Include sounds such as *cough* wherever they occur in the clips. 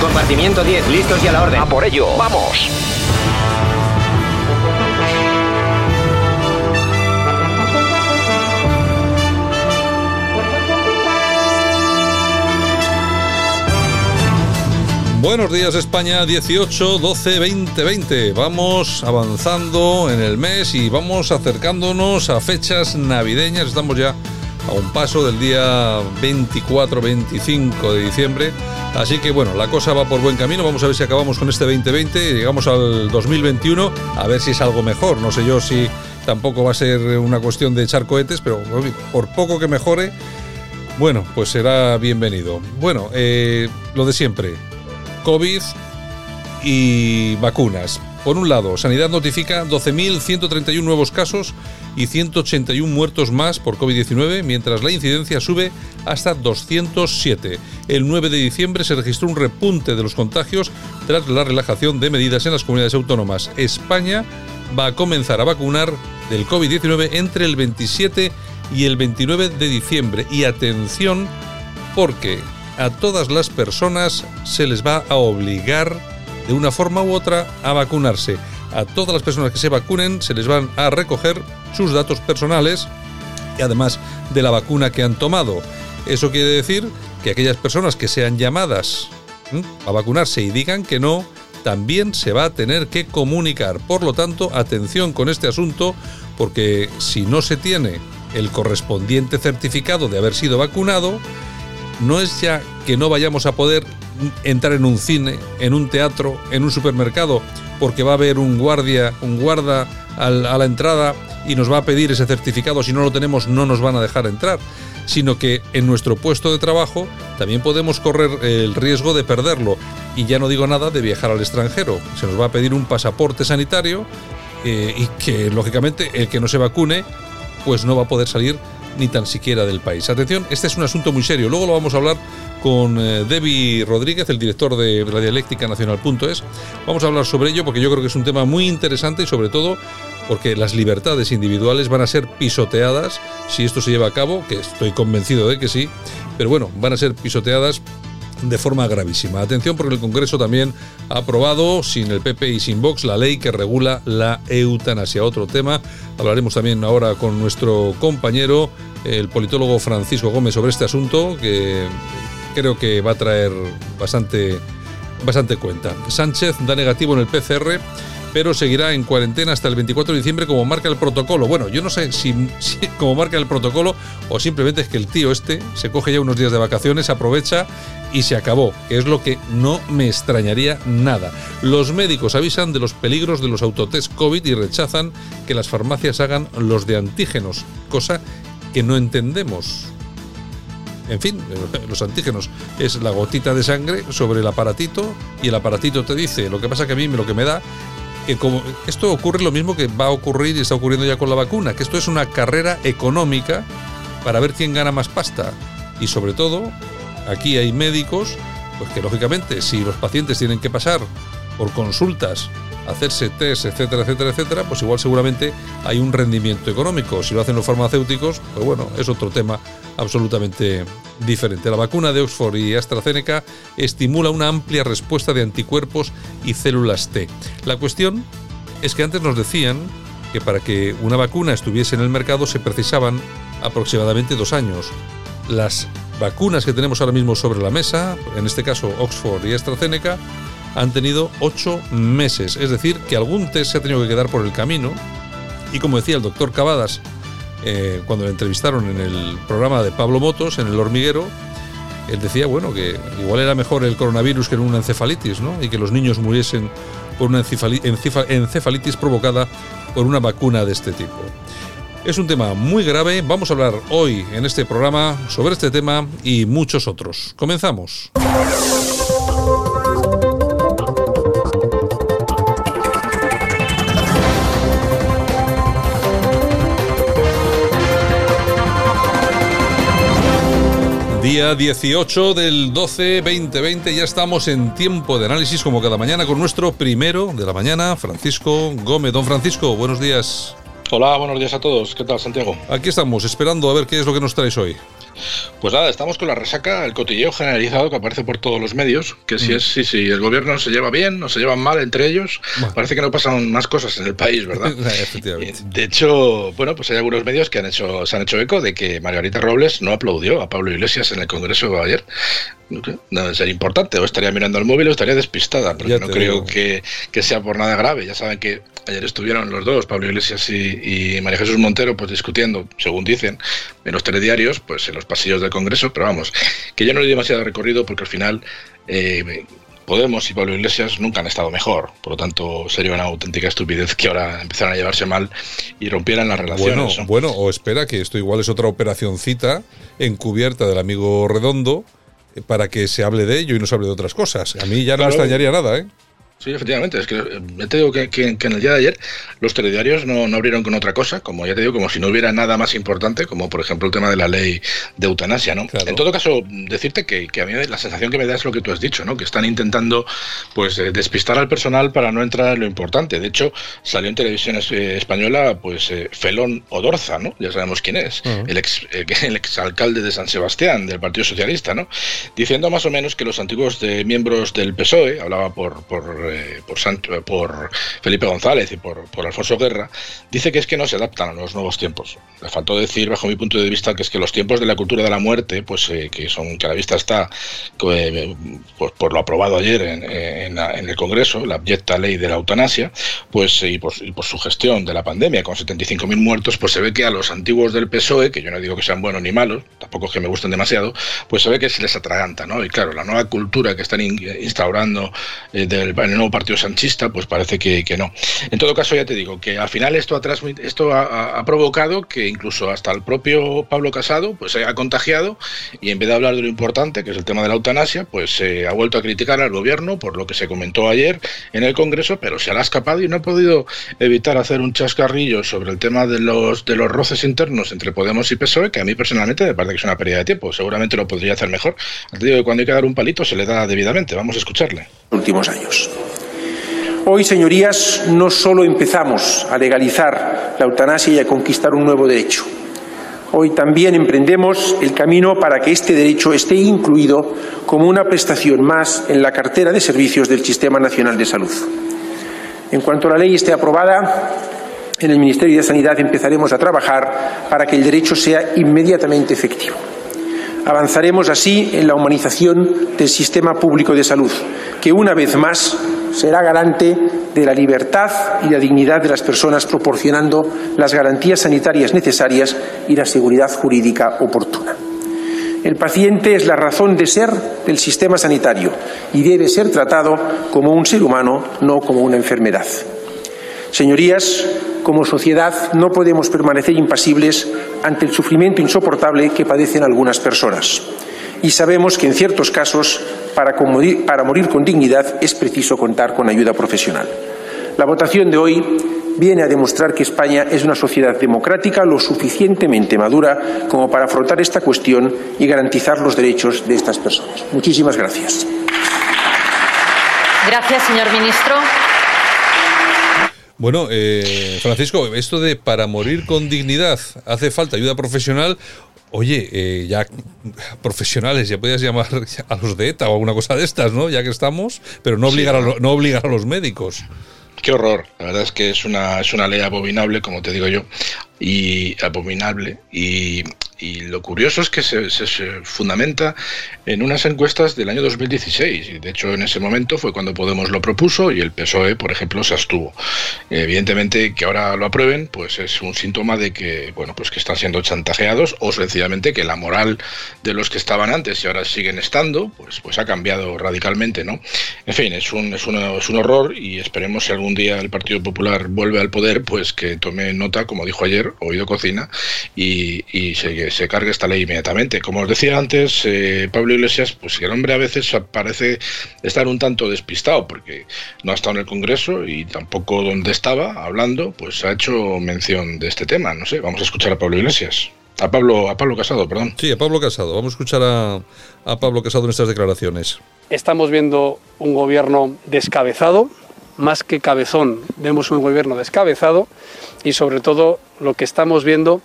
Compartimiento 10, listos y a la orden. A por ello, vamos. Buenos días España, 18, 12, 20, 20. Vamos avanzando en el mes y vamos acercándonos a fechas navideñas. Estamos ya a un paso del día 24, 25 de diciembre. Así que bueno, la cosa va por buen camino. Vamos a ver si acabamos con este 2020 y llegamos al 2021. A ver si es algo mejor. No sé yo si tampoco va a ser una cuestión de echar cohetes, pero por poco que mejore, bueno, pues será bienvenido. Bueno, eh, lo de siempre. COVID y vacunas. Por un lado, Sanidad notifica 12.131 nuevos casos y 181 muertos más por COVID-19, mientras la incidencia sube hasta 207. El 9 de diciembre se registró un repunte de los contagios tras la relajación de medidas en las comunidades autónomas. España va a comenzar a vacunar del COVID-19 entre el 27 y el 29 de diciembre. Y atención, porque a todas las personas se les va a obligar de una forma u otra a vacunarse. A todas las personas que se vacunen se les van a recoger sus datos personales y además de la vacuna que han tomado. Eso quiere decir que aquellas personas que sean llamadas a vacunarse y digan que no, también se va a tener que comunicar. Por lo tanto, atención con este asunto, porque si no se tiene el correspondiente certificado de haber sido vacunado, no es ya que no vayamos a poder entrar en un cine, en un teatro, en un supermercado, porque va a haber un guardia, un guarda a la entrada y nos va a pedir ese certificado, si no lo tenemos no nos van a dejar entrar, sino que en nuestro puesto de trabajo también podemos correr el riesgo de perderlo. Y ya no digo nada de viajar al extranjero, se nos va a pedir un pasaporte sanitario eh, y que lógicamente el que no se vacune pues no va a poder salir ni tan siquiera del país. Atención, este es un asunto muy serio. Luego lo vamos a hablar con eh, Debbie Rodríguez, el director de la dialéctica nacional.es. Vamos a hablar sobre ello porque yo creo que es un tema muy interesante y sobre todo porque las libertades individuales van a ser pisoteadas si esto se lleva a cabo, que estoy convencido de que sí, pero bueno, van a ser pisoteadas de forma gravísima. Atención porque el Congreso también ha aprobado, sin el PP y sin Vox, la ley que regula la eutanasia. Otro tema, hablaremos también ahora con nuestro compañero, el politólogo Francisco Gómez, sobre este asunto, que creo que va a traer bastante, bastante cuenta. Sánchez da negativo en el PCR pero seguirá en cuarentena hasta el 24 de diciembre como marca el protocolo. Bueno, yo no sé *laughs* si, como marca el protocolo o simplemente es que el tío este se coge ya unos días de vacaciones, aprovecha y se acabó, que es lo que no me extrañaría nada. Los médicos avisan de los peligros de los autotest COVID y rechazan que las farmacias hagan los de antígenos, cosa que no entendemos. En fin, *laughs* los antígenos es la gotita de sangre sobre el aparatito y el aparatito te dice, lo que pasa que a mí lo que me da como esto ocurre lo mismo que va a ocurrir y está ocurriendo ya con la vacuna, que esto es una carrera económica para ver quién gana más pasta. Y sobre todo, aquí hay médicos, pues que lógicamente si los pacientes tienen que pasar por consultas, hacerse test, etcétera, etcétera, etcétera, pues igual seguramente hay un rendimiento económico. Si lo hacen los farmacéuticos, pues bueno, es otro tema absolutamente diferente. La vacuna de Oxford y AstraZeneca estimula una amplia respuesta de anticuerpos y células T. La cuestión es que antes nos decían que para que una vacuna estuviese en el mercado se precisaban aproximadamente dos años. Las vacunas que tenemos ahora mismo sobre la mesa, en este caso Oxford y AstraZeneca, han tenido ocho meses. Es decir, que algún test se ha tenido que quedar por el camino. Y como decía el doctor Cavadas, eh, cuando le entrevistaron en el programa de Pablo Motos, en El Hormiguero, él decía, bueno, que igual era mejor el coronavirus que una encefalitis, ¿no? Y que los niños muriesen por una encefalitis provocada por una vacuna de este tipo. Es un tema muy grave, vamos a hablar hoy en este programa sobre este tema y muchos otros. Comenzamos. Día 18 del 12 2020, ya estamos en tiempo de análisis como cada mañana con nuestro primero de la mañana, Francisco Gómez. Don Francisco, buenos días. Hola, buenos días a todos. ¿Qué tal, Santiago? Aquí estamos, esperando a ver qué es lo que nos traes hoy. Pues nada, estamos con la resaca, el cotilleo generalizado que aparece por todos los medios, que si mm. es si, si el gobierno se lleva bien o se llevan mal entre ellos, parece que no pasan más cosas en el país, ¿verdad? *laughs* Efectivamente. De hecho, bueno, pues hay algunos medios que han hecho, se han hecho eco de que Margarita Robles no aplaudió a Pablo Iglesias en el Congreso de ayer. Ser importante, o estaría mirando el móvil o estaría despistada, pero no creo que, que, sea por nada grave. Ya saben que ayer estuvieron los dos, Pablo Iglesias y, y, María Jesús Montero, pues discutiendo, según dicen, en los telediarios, pues en los pasillos del Congreso, pero vamos, que yo no le demasiado recorrido porque al final eh, Podemos y Pablo Iglesias nunca han estado mejor, por lo tanto sería una auténtica estupidez que ahora empezaran a llevarse mal y rompieran las relaciones. Bueno, bueno o espera que esto igual es otra operacióncita encubierta del amigo Redondo para que se hable de ello y no se hable de otras cosas. A mí ya no me extrañaría nada, ¿eh? Sí, efectivamente. Es que eh, ya te digo que, en el día de ayer los telediarios no, no, abrieron con otra cosa, como ya te digo, como si no hubiera nada más importante, como por ejemplo el tema de la ley de eutanasia, ¿no? En todo caso, decirte que, que, a mí la sensación que me da es lo que tú has dicho, ¿no? Que están intentando pues eh, despistar al personal para no entrar en lo importante. De hecho, salió en televisión eh, española pues Felón Odorza, ¿no? Ya sabemos quién es, el ex *laughs* el exalcalde de San Sebastián del Partido Socialista, ¿no? Diciendo más o menos que los antiguos de, miembros del PSOE, hablaba por, por eh, por, por Felipe González y por, Alfonso Guerra, dice que es que no se adaptan a los nuevos tiempos. Le faltó decir, bajo mi punto de vista, que es que los tiempos de la cultura de la muerte, pues eh, que son que a la vista está eh, pues, por lo aprobado ayer en, el Congreso, la abyecta ley de la eutanasia, pues y por, su gestión de la pandemia con 75.000 muertos, pues se ve que a los antiguos del PSOE, que yo no digo que sean buenos ni malos, tampoco es que me gusten demasiado, pues se ve que se les atraganta, ¿no? Y claro, la nueva cultura que están instaurando del, en el nuevo partido sanchista, pues parece que, no. En todo caso, ya te digo que al final esto, ha, esto ha, provocado que incluso hasta el propio Pablo Casado pues se haya contagiado y en vez de hablar de lo importante, que es el tema de la eutanasia, pues se ha vuelto a criticar al gobierno por lo que se comentó ayer en el Congreso, pero se le ha escapado y no ha podido evitar hacer un chascarrillo sobre el tema de los, de los roces internos entre Podemos y PSOE, que a mí personalmente me parece que es una pérdida de tiempo. Seguramente lo podría hacer mejor. Te digo que cuando hay que dar un palito se le da debidamente. Vamos a escucharle. Últimos años. Hoy, señorías, no solo empezamos a legalizar la eutanasia y a conquistar un nuevo derecho. Hoy también emprendemos el camino para que este derecho esté incluido como una prestación más en la cartera de servicios del Sistema Nacional de Salud. En cuanto la ley esté aprobada, en el Ministerio de Sanidad empezaremos a trabajar para que el derecho sea inmediatamente efectivo. Avanzaremos así en la humanización del sistema público de salud, que una vez más será garante de la libertad y la dignidad de las personas, proporcionando las garantías sanitarias necesarias y la seguridad jurídica oportuna. El paciente es la razón de ser del sistema sanitario y debe ser tratado como un ser humano, no como una enfermedad. Señorías, como sociedad no podemos permanecer impasibles ante el sufrimiento insoportable que padecen algunas personas. Y sabemos que en ciertos casos, para, morir con dignidad, es preciso contar con ayuda profesional. La votación de hoy viene a demostrar que España es una sociedad democrática lo suficientemente madura como para afrontar esta cuestión y garantizar los derechos de estas personas. Muchísimas gracias. Gracias, señor ministro. Bueno, eh, Francisco, esto de para morir con dignidad hace falta ayuda profesional. Oye, eh, ya profesionales, ya podías llamar *laughs* a los de ETA o alguna cosa de estas, ¿no? Ya que estamos, pero no obligar, a, no obligar a los médicos. Qué horror. La verdad es que es una, es una ley abominable, como te digo yo, y abominable. Y, y lo curioso es que se, fundamenta en unas encuestas del año 2016. Y de hecho, en ese momento fue cuando Podemos lo propuso y el PSOE, por ejemplo, se abstuvo. Evidentemente, que ahora lo aprueben, pues es un síntoma de que, bueno, pues que están siendo chantajeados o sencillamente que la moral de los que estaban antes y ahora siguen estando, pues, pues ha cambiado radicalmente, ¿no? En fin, es un, es, es un horror y esperemos si algún día el Partido Popular vuelve al poder, pues que tome nota, como dijo ayer, oído cocina, y, y que se cargue esta ley inmediatamente. Como os decía antes, eh, Pablo Iglesias, pues el hombre a veces parece estar un tanto despistado porque no ha estado en el Congreso y tampoco donde estaba hablando, pues ha hecho mención de este tema. No sé, vamos a escuchar a Pablo Iglesias. A Pablo, a Pablo Casado, perdón. Sí, a Pablo Casado. Vamos a escuchar a, a Pablo Casado en estas declaraciones. Estamos viendo un gobierno descabezado, más que cabezón, vemos un gobierno descabezado y sobre todo lo que estamos viendo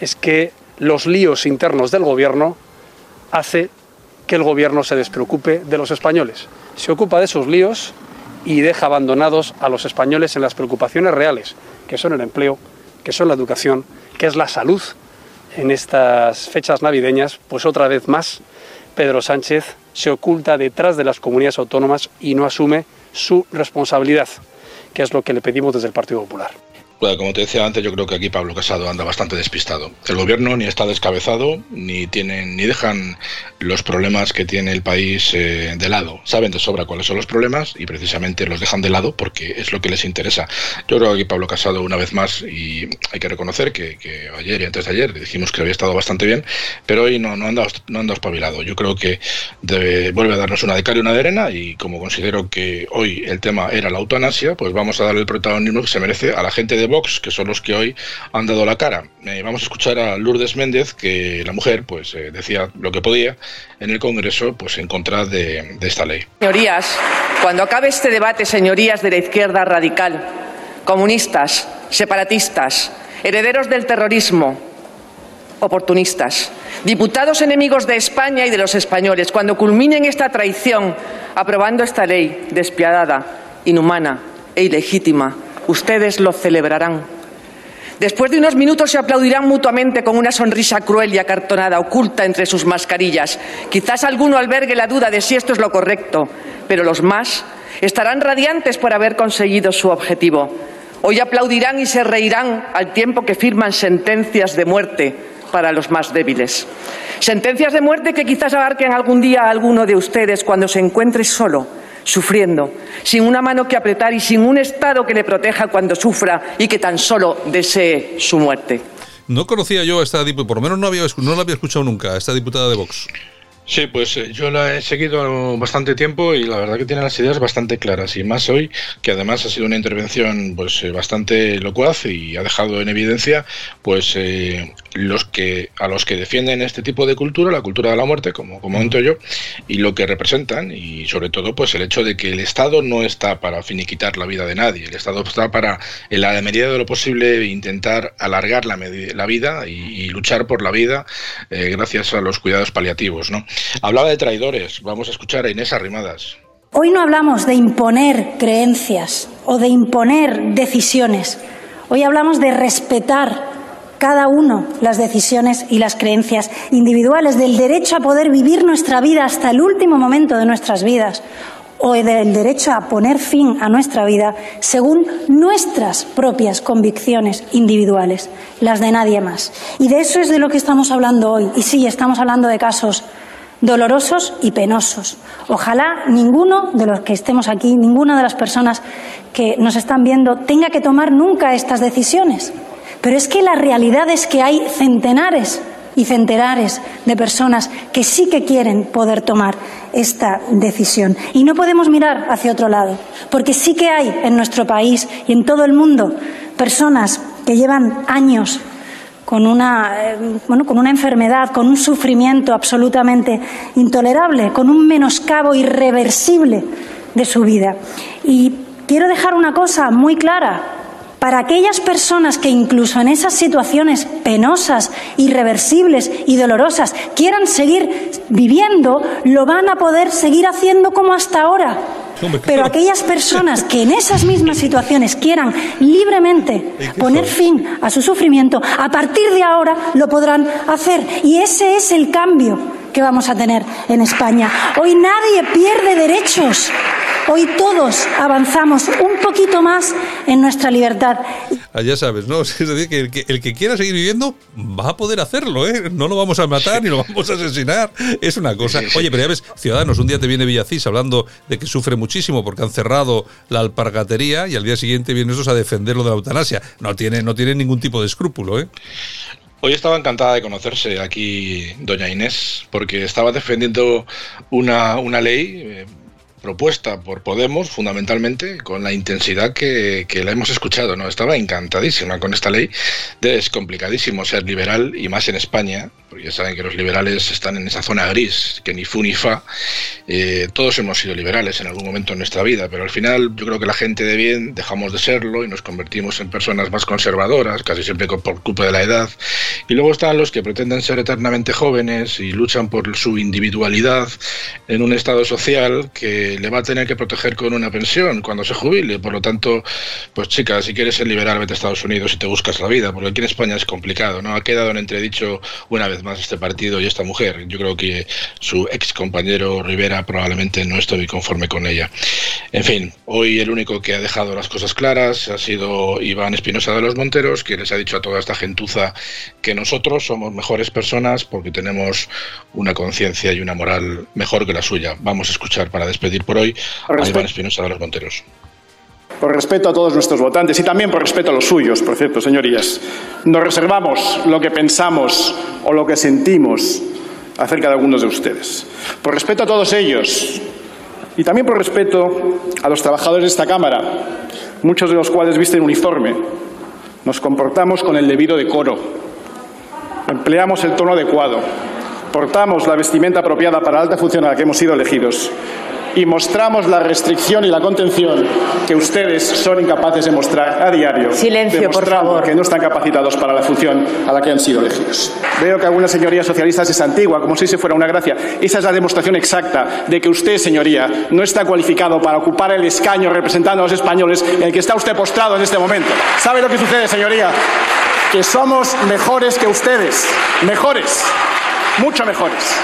es que los líos internos del gobierno hace que el gobierno se despreocupe de los españoles. Se ocupa de esos líos y deja abandonados a los españoles en las preocupaciones reales, que son el empleo, que son la educación, que es la salud, en estas fechas navideñas, pues otra vez más Pedro Sánchez se oculta detrás de las comunidades autónomas y no asume su responsabilidad, que es lo que le pedimos desde el Partido Popular. Bueno, como te decía antes, yo creo que aquí Pablo Casado anda bastante despistado. El gobierno ni está descabezado, ni tienen, ni dejan los problemas que tiene el país eh, de lado. Saben de sobra cuáles son los problemas y precisamente los dejan de lado porque es lo que les interesa. Yo creo que aquí Pablo Casado, una vez más, y hay que reconocer que, ayer y antes de ayer dijimos que había estado bastante bien, pero hoy no, no anda, no anda espabilado. Yo creo que vuelve a darnos una de cal y una de arena y como considero que hoy el tema era la eutanasia, pues vamos a darle el protagonismo que se merece a la gente de Vox, que son los que hoy han dado la cara. Eh, vamos a escuchar a Lourdes Méndez, que la mujer pues eh, decía lo que podía en el Congreso pues en contra de, de esta ley. Señorías, cuando acabe este debate, señorías de la izquierda radical, comunistas, separatistas, herederos del terrorismo, oportunistas, diputados enemigos de España y de los españoles, cuando culminen esta traición aprobando esta ley despiadada, inhumana e ilegítima, ustedes lo celebrarán. Después de unos minutos se aplaudirán mutuamente con una sonrisa cruel y acartonada oculta entre sus mascarillas. Quizás alguno albergue la duda de si esto es lo correcto, pero los más estarán radiantes por haber conseguido su objetivo. Hoy aplaudirán y se reirán al tiempo que firman sentencias de muerte para los más débiles. Sentencias de muerte que quizás abarquen algún día a alguno de ustedes cuando se encuentre solo sufriendo, sin una mano que apretar y sin un Estado que le proteja cuando sufra y que tan solo desee su muerte. No conocía yo a esta diputada, por lo menos no, había, no la había escuchado nunca, a esta diputada de Vox. Sí, pues eh, yo la he seguido bastante tiempo y la verdad que tiene las ideas bastante claras y más hoy que además ha sido una intervención pues eh, bastante locuaz y ha dejado en evidencia pues eh, los que a los que defienden este tipo de cultura, la cultura de la muerte, como comento yo, y lo que representan y sobre todo pues el hecho de que el Estado no está para finiquitar la vida de nadie, el Estado está para en la medida de lo posible intentar alargar la, la vida y, luchar por la vida gracias a los cuidados paliativos, ¿no? Hablaba de traidores. Vamos a escuchar a Inés Arrimadas. Hoy no hablamos de imponer creencias o de imponer decisiones. Hoy hablamos de respetar cada uno las decisiones y las creencias individuales, del derecho a poder vivir nuestra vida hasta el último momento de nuestras vidas o del derecho a poner fin a nuestra vida según nuestras propias convicciones individuales, las de nadie más. Y de eso es de lo que estamos hablando hoy. Y sí, estamos hablando de casos dolorosos y penosos. Ojalá ninguno de los que estemos aquí, ninguna de las personas que nos están viendo tenga que tomar nunca estas decisiones. Pero es que la realidad es que hay centenares y centenares de personas que sí que quieren poder tomar esta decisión. Y no podemos mirar hacia otro lado, porque sí que hay en nuestro país y en todo el mundo personas que llevan años con una, eh, bueno, con una enfermedad, con un sufrimiento absolutamente intolerable, con un menoscabo irreversible de su vida. Y quiero dejar una cosa muy clara. Para aquellas personas que incluso en esas situaciones penosas, irreversibles y dolorosas quieran seguir viviendo, lo van a poder seguir haciendo como hasta ahora pero aquellas personas que en esas mismas situaciones quieran libremente poner fin a su sufrimiento, a partir de ahora lo podrán hacer. Y ese es el cambio que vamos a tener en España. Hoy nadie pierde derechos. Hoy todos avanzamos un poquito más en nuestra libertad. Ah, ya sabes, ¿no? *laughs* Es decir, que el, que quiera seguir viviendo va a poder hacerlo, ¿eh? No lo vamos a matar ni lo vamos a asesinar. Es una cosa. Oye, pero ya ves, Ciudadanos, un día te viene Villacís hablando de que sufre muchísimo porque han cerrado la alpargatería y al día siguiente vienen esos a defenderlo de la eutanasia. No tiene, no tiene ningún tipo de escrúpulo, ¿eh? Hoy estaba encantada de conocerse aquí doña Inés, porque estaba defendiendo una, una ley eh, propuesta por Podemos, fundamentalmente, con la intensidad que, la hemos escuchado. ¿no? Estaba encantadísima con esta ley. Es complicadísimo ser liberal, y más en España, porque ya saben que los liberales están en esa zona gris, que ni fu ni fa. Eh, todos hemos sido liberales en algún momento en nuestra vida, pero al final yo creo que la gente de bien dejamos de serlo y nos convertimos en personas más conservadoras, casi siempre por culpa de la edad. Y luego están los que pretenden ser eternamente jóvenes y luchan por su individualidad en un estado social que le va a tener que proteger con una pensión cuando se jubile. Por lo tanto, pues chicas, si quieres ser liberal, vete a Estados Unidos y te buscas la vida, porque aquí en España es complicado, ¿no? Ha quedado en entredicho una vez más este partido y esta mujer. Yo creo que su ex compañero Rivera probablemente no estoy conforme con ella. En fin, hoy el único que ha dejado las cosas claras ha sido Iván Espinosa de los Monteros, que les ha dicho a toda esta gentuza que nosotros somos mejores personas porque tenemos una conciencia y una moral mejor que la suya. Vamos a escuchar para despedir por hoy a Iván Espinosa de los Monteros por respeto a todos nuestros votantes y también por respeto a los suyos, por cierto, señorías, nos reservamos lo que pensamos o lo que sentimos acerca de algunos de ustedes. Por respeto a todos ellos y también por respeto a los trabajadores de esta Cámara, muchos de los cuales visten uniforme, nos comportamos con el debido decoro, empleamos el tono adecuado, portamos la vestimenta apropiada para la alta función a la que hemos sido elegidos y mostramos la restricción y la contención que ustedes son incapaces de mostrar a diario. Silencio, por favor. que no están capacitados para la función a la que han sido elegidos. Veo que alguna señoría socialista es antigua, como si se fuera una gracia. Esa es la demostración exacta de que usted, señoría, no está cualificado para ocupar el escaño representando a los españoles en el que está usted postrado en este momento. ¿Sabe lo que sucede, señoría? Que somos mejores que ustedes. Mejores. Mucho mejores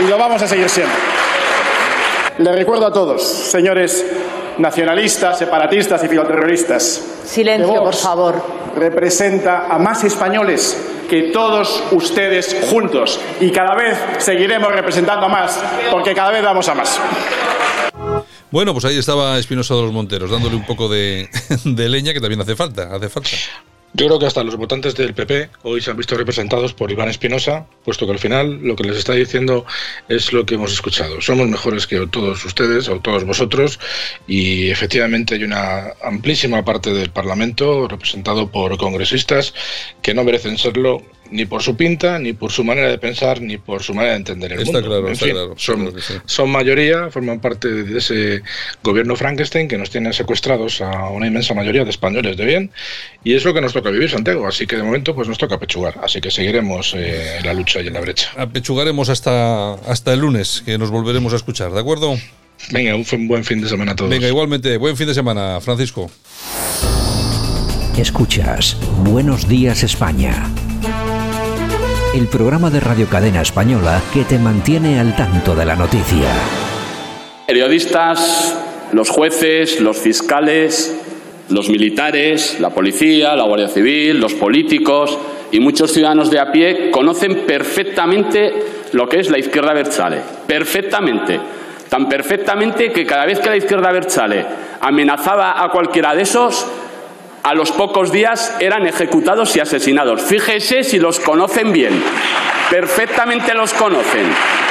y lo vamos a seguir siendo. Le recuerdo a todos, señores nacionalistas, separatistas y filoterroristas. Silencio, por favor. Representa a más españoles que todos ustedes juntos y cada vez seguiremos representando a más porque cada vez vamos a más. Bueno, pues ahí estaba Espinosa de los Monteros, dándole un poco de, *laughs* de leña que también hace falta, hace falta. Yo creo que hasta los votantes del PP hoy se han visto representados por Iván Espinosa, puesto que al final lo que les está diciendo es lo que hemos escuchado. Somos mejores que todos ustedes o todos vosotros y efectivamente hay una amplísima parte del Parlamento representado por congresistas que no merecen serlo ni por su pinta, ni por su manera de pensar, ni por su manera de entender el está mundo. Claro, está claro, son, son, mayoría, forman parte de ese gobierno Frankenstein que nos tiene secuestrados a una inmensa mayoría de españoles de bien, y es lo que nos toca vivir, Santiago. Así que de momento pues nos toca pechugar. Así que seguiremos eh, en la lucha y en la brecha. Apechugaremos hasta, hasta el lunes, que nos volveremos a escuchar, ¿de acuerdo? Venga, un buen fin de semana a todos. Venga, igualmente, buen fin de semana, Francisco. Escuchas Buenos Días España el programa de Radio Cadena Española que te mantiene al tanto de la noticia. Periodistas, los jueces, los fiscales, los militares, la policía, la Guardia Civil, los políticos y muchos ciudadanos de a pie conocen perfectamente lo que es la izquierda Berchale. Perfectamente. Tan perfectamente que cada vez que la izquierda Berchale amenazaba a cualquiera de esos, a los pocos días eran ejecutados y asesinados. Fíjese si los conocen bien. Perfectamente los conocen.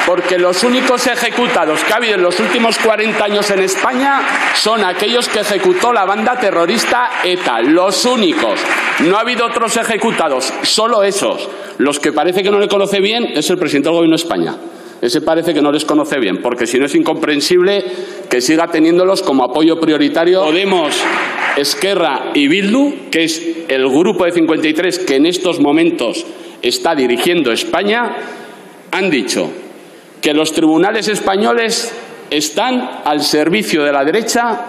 Porque los únicos ejecutados que ha habido en los últimos 40 años en España son aquellos que ejecutó la banda terrorista ETA. Los únicos. No ha habido otros ejecutados, solo esos. Los que parece que no le conoce bien es el presidente del Gobierno de España. Ese parece que no les conoce bien, porque si no es incomprensible que siga teniéndolos como apoyo prioritario. Podemos, Esquerra y Bildu, que es el grupo de 53 que en estos momentos está dirigiendo España, han dicho que los tribunales españoles están al servicio de la derecha,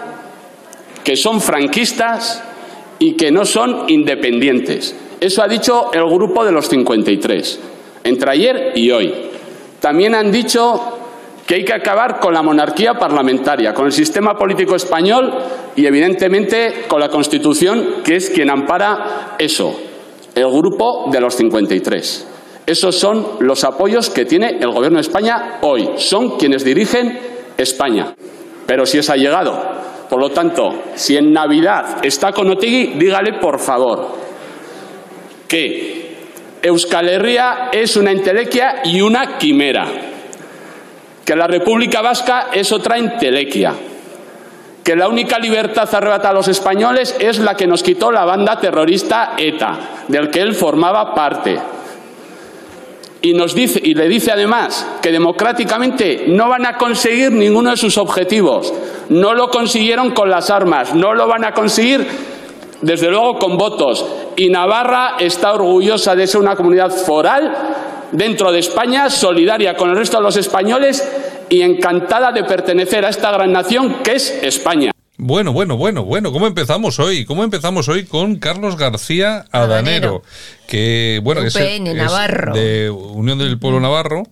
que son franquistas y que no son independientes. Eso ha dicho el grupo de los 53, entre ayer y hoy. También han dicho que hay que acabar con la monarquía parlamentaria, con el sistema político español y, evidentemente, con la Constitución, que es quien ampara eso, el grupo de los 53. Esos son los apoyos que tiene el Gobierno de España hoy. Son quienes dirigen España. Pero si es llegado. Por lo tanto, si en Navidad está con Otegui, dígale, por favor, que Euskal Herria es una entelequia y una quimera, que la República Vasca es otra entelequia, que la única libertad arrebatada a los españoles es la que nos quitó la banda terrorista ETA, del que él formaba parte. Y, nos dice, y le dice además que democráticamente no van a conseguir ninguno de sus objetivos. No lo consiguieron con las armas, no lo van a conseguir desde luego con votos. Y Navarra está orgullosa de ser una comunidad foral dentro de España, solidaria con el resto de los españoles y encantada de pertenecer a esta gran nación que es España. Bueno, bueno, bueno, bueno, ¿cómo empezamos hoy? ¿Cómo empezamos hoy con Carlos García Adanero? que bueno, es, de Unión del Pueblo Navarro.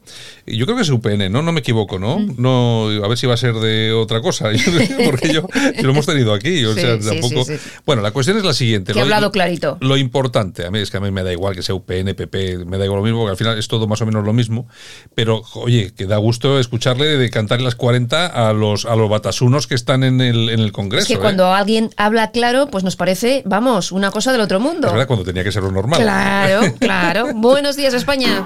Y yo creo que es UPN, ¿no? No me equivoco, ¿no? Mm. No, a ver si va a ser de otra cosa, *laughs* porque yo lo hemos tenido aquí, o sea, tampoco. bueno, la cuestión es la siguiente. Que lo, hablado clarito. Lo importante, a mí es que a mí me da igual que sea UPN, PP, me da igual lo mismo, porque al final es todo más o menos lo mismo, pero oye, que da gusto escucharle de cantar las 40 a los a los batasunos que están en el, en el Congreso. Es que ¿eh? cuando alguien habla claro, pues nos parece, vamos, una cosa del otro mundo. Es verdad, cuando tenía que ser lo normal. Claro, claro. *laughs* Buenos días, España.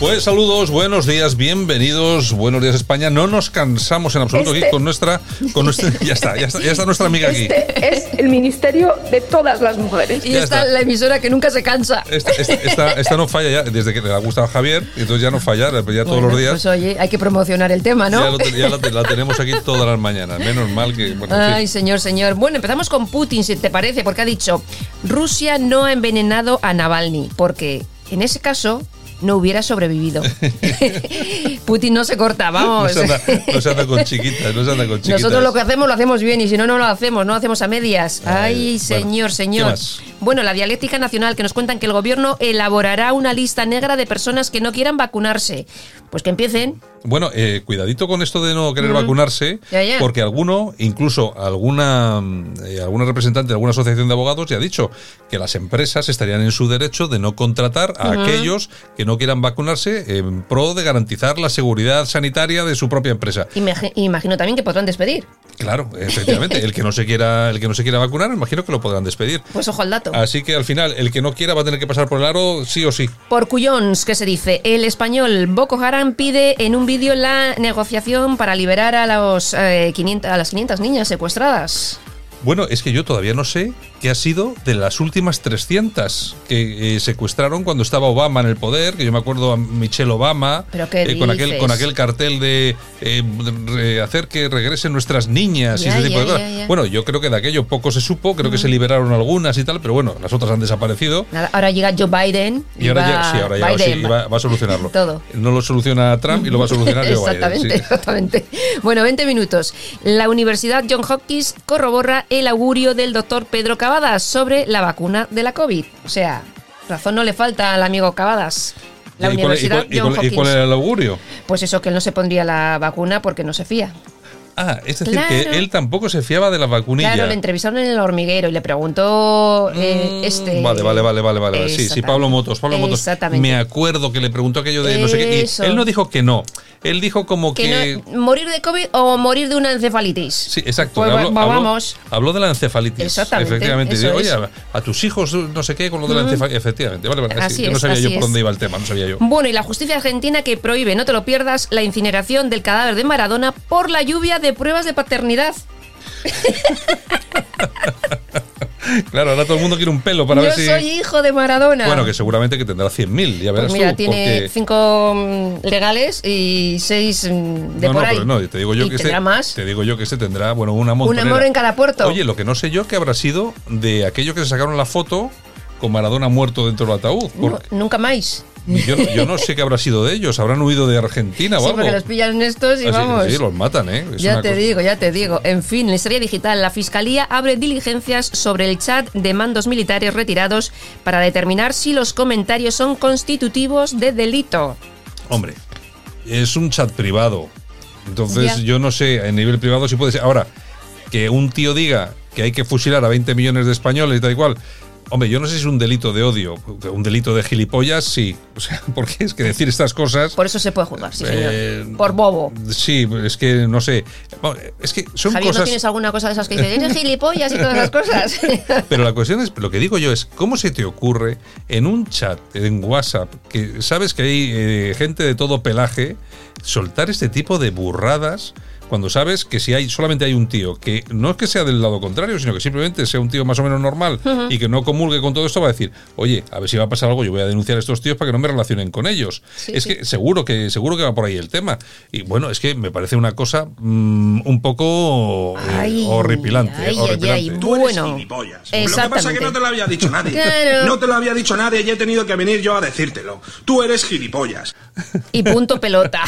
Pues saludos, buenos días, bienvenidos, buenos días España. No nos cansamos en absoluto aquí Este- con nuestra, con nuestra, *laughs* ya está, ya está, ya está nuestra amiga aquí. Este es el ministerio de todas las mujeres. Y Ya está, está. la emisora que nunca se cansa. Esta, esta- esta- esta no falla ya, desde que le ha gustado a Javier, y entonces ya no falla, ya todos los días. Pues oye, hay que promocionar el tema, ¿no? Ya, lo te- ya la, te- la tenemos aquí todas las mañanas. Menos mal que. Bueno. Ay, señor, señor. Bueno, empezamos con Putin, si te parece, porque ha dicho, Rusia no ha envenenado a Navalny, porque en ese caso no hubiera sobrevivido. *laughs* Putin no se corta, vamos. se, anda, no se anda con chiquitas, no se anda con chiquitas. Nosotros lo que hacemos lo hacemos bien y si no, no lo hacemos, no lo hacemos a medias. Ay, bueno, señor, ¿qué señor. Bueno, la dialéctica nacional que nos cuentan que el gobierno elaborará una lista negra de personas que no quieran vacunarse. Pues que empiecen. Bueno, eh, cuidadito con esto de no querer Mm. vacunarse, Ya, ya. porque alguno, incluso alguna, eh, alguna representante de alguna asociación de abogados ya ha dicho que las empresas estarían en su derecho de no contratar a aquellos que no quieran vacunarse en pro de garantizar la seguridad sanitaria de su propia empresa. Imagi- Imagino también que podrán despedir. Claro, *laughs* efectivamente, el que no se quiera, el que no se quiera vacunar, imagino que lo podrán despedir. Pues ojo al dato. Así que al final, el que no quiera va a tener que pasar por el aro sí o sí. Por cuyons, ¿qué se dice? El español Boko Haram pide en un vídeo la negociación para liberar a, los, eh, 500, a las 500 niñas secuestradas. Bueno, es que yo todavía no sé qué ha sido de las últimas 300 que eh, secuestraron cuando estaba Obama en el poder, que yo me acuerdo a Michelle Obama, ¿Pero qué eh, con, aquel, con aquel cartel de eh, hacer que regresen nuestras niñas y ese tipo de cosas. Bueno, yo creo que de aquello poco se supo, creo que se liberaron algunas y tal, pero bueno, las otras han desaparecido. Nada, ahora llega Joe Biden y, ahora ya, sí, ahora ya Biden sí, va- va, a solucionarlo. *laughs* Todo. No lo soluciona Trump y lo va a solucionar Joe Biden. exactamente, sí. exactamente. Bueno, 20 minutos. La Universidad John Hopkins corrobora el augurio del doctor Pedro Cavadas sobre la vacuna de la COVID. O sea, razón no le falta al amigo Cavadas. La ¿Y cuál- y Universidad y cuál- y cuál Hopkins. era el augurio? Pues eso, que él no se pondría la vacuna porque no se fía. Ah, es decir, Claro. que él tampoco se fiaba de la vacunilla. Claro, le entrevistaron en el hormiguero y le preguntó eh, este. Mm, Vale, vale, vale, vale, vale. vale. Sí, sí. Pablo Motos, Pablo Motos. Exactamente. Me acuerdo que le preguntó aquello de no sé qué. Y él no dijo que no. Él dijo como que. Que no- morir de COVID o morir de una encefalitis. Sí, exacto. Pues habló, va- habló- vamos. habló de la encefalitis. Exactamente, Efectivamente. eso Oye, a, tus hijos no sé qué con lo de la Ujú. encefalitis. Efectivamente. Vale, vale. Así sí, yo no sabía yo así por es. dónde iba el tema, no sabía yo. Bueno, y la justicia argentina que prohíbe, no te lo pierdas, la incineración del cadáver de Maradona por la lluvia de pruebas de paternidad. *laughs* Claro, ahora todo el mundo quiere un pelo para Yo ver si. soy hijo de Maradona. Bueno, que seguramente que tendrá 100.000, ya verás Pues mira, tú. tiene porque- cinco mm, legales y seis mm, de no, por no, ahí. pero no, te digo yo ¿Y que este, tendrá más? te digo yo que este tendrá, bueno, una Un montonera. amor en cada puerto. Oye, lo que no sé yo que habrá sido de aquello que se sacaron la foto con Maradona muerto dentro del ataúd. Porque- Nunca más. Yo, no- yo no sé qué habrá sido de ellos. Habrán huido de Argentina o Sí, algo. porque los pillan estos y Ah, sí, vamos. sí, los matan, ¿eh? Es Ya te cosa- digo, ya te digo. En fin, en la historia digital, la Fiscalía abre diligencias sobre el chat de mandos militares retirados para determinar si los comentarios son constitutivos de delito. Hombre, es un chat privado. Entonces, Ya. yo no sé, a nivel privado si puede ser. Ahora, que un tío diga que hay que fusilar a 20 millones de españoles y tal y cual. Hombre, yo no sé si es un delito de odio, un delito de gilipollas, sí. O sea, *laughs* porque es que decir estas cosas. Por eso se puede juzgar, sí, señor. Eh, Por bobo. Sí, es que no sé. Bueno, Es que son Javier, ¿no cosas. tienes alguna cosa de esas que dices? Eres gilipollas y todas esas cosas. *laughs* Pero la cuestión es, lo que digo yo es, ¿cómo se te ocurre en un chat, en WhatsApp, que sabes que hay eh, gente de todo pelaje, soltar este tipo de burradas cuando sabes que si hay solamente hay un tío que no es que sea del lado contrario, sino que simplemente sea un tío más o menos normal y que no comulgue con todo esto, va a decir, oye, a ver si va a pasar algo, yo voy a denunciar a estos tíos para que no me relacionen con ellos. Sí, es sí. que seguro que seguro que va por ahí el tema. Y bueno, es que me parece una cosa mm, un poco eh, Ay, horripilante. ay, ay, horripilante. ay, bueno, Lo que pasa es que no te lo había dicho nadie. Claro. No te lo había dicho nadie y he tenido que venir yo a decírtelo. Tú eres gilipollas. Y punto pelota.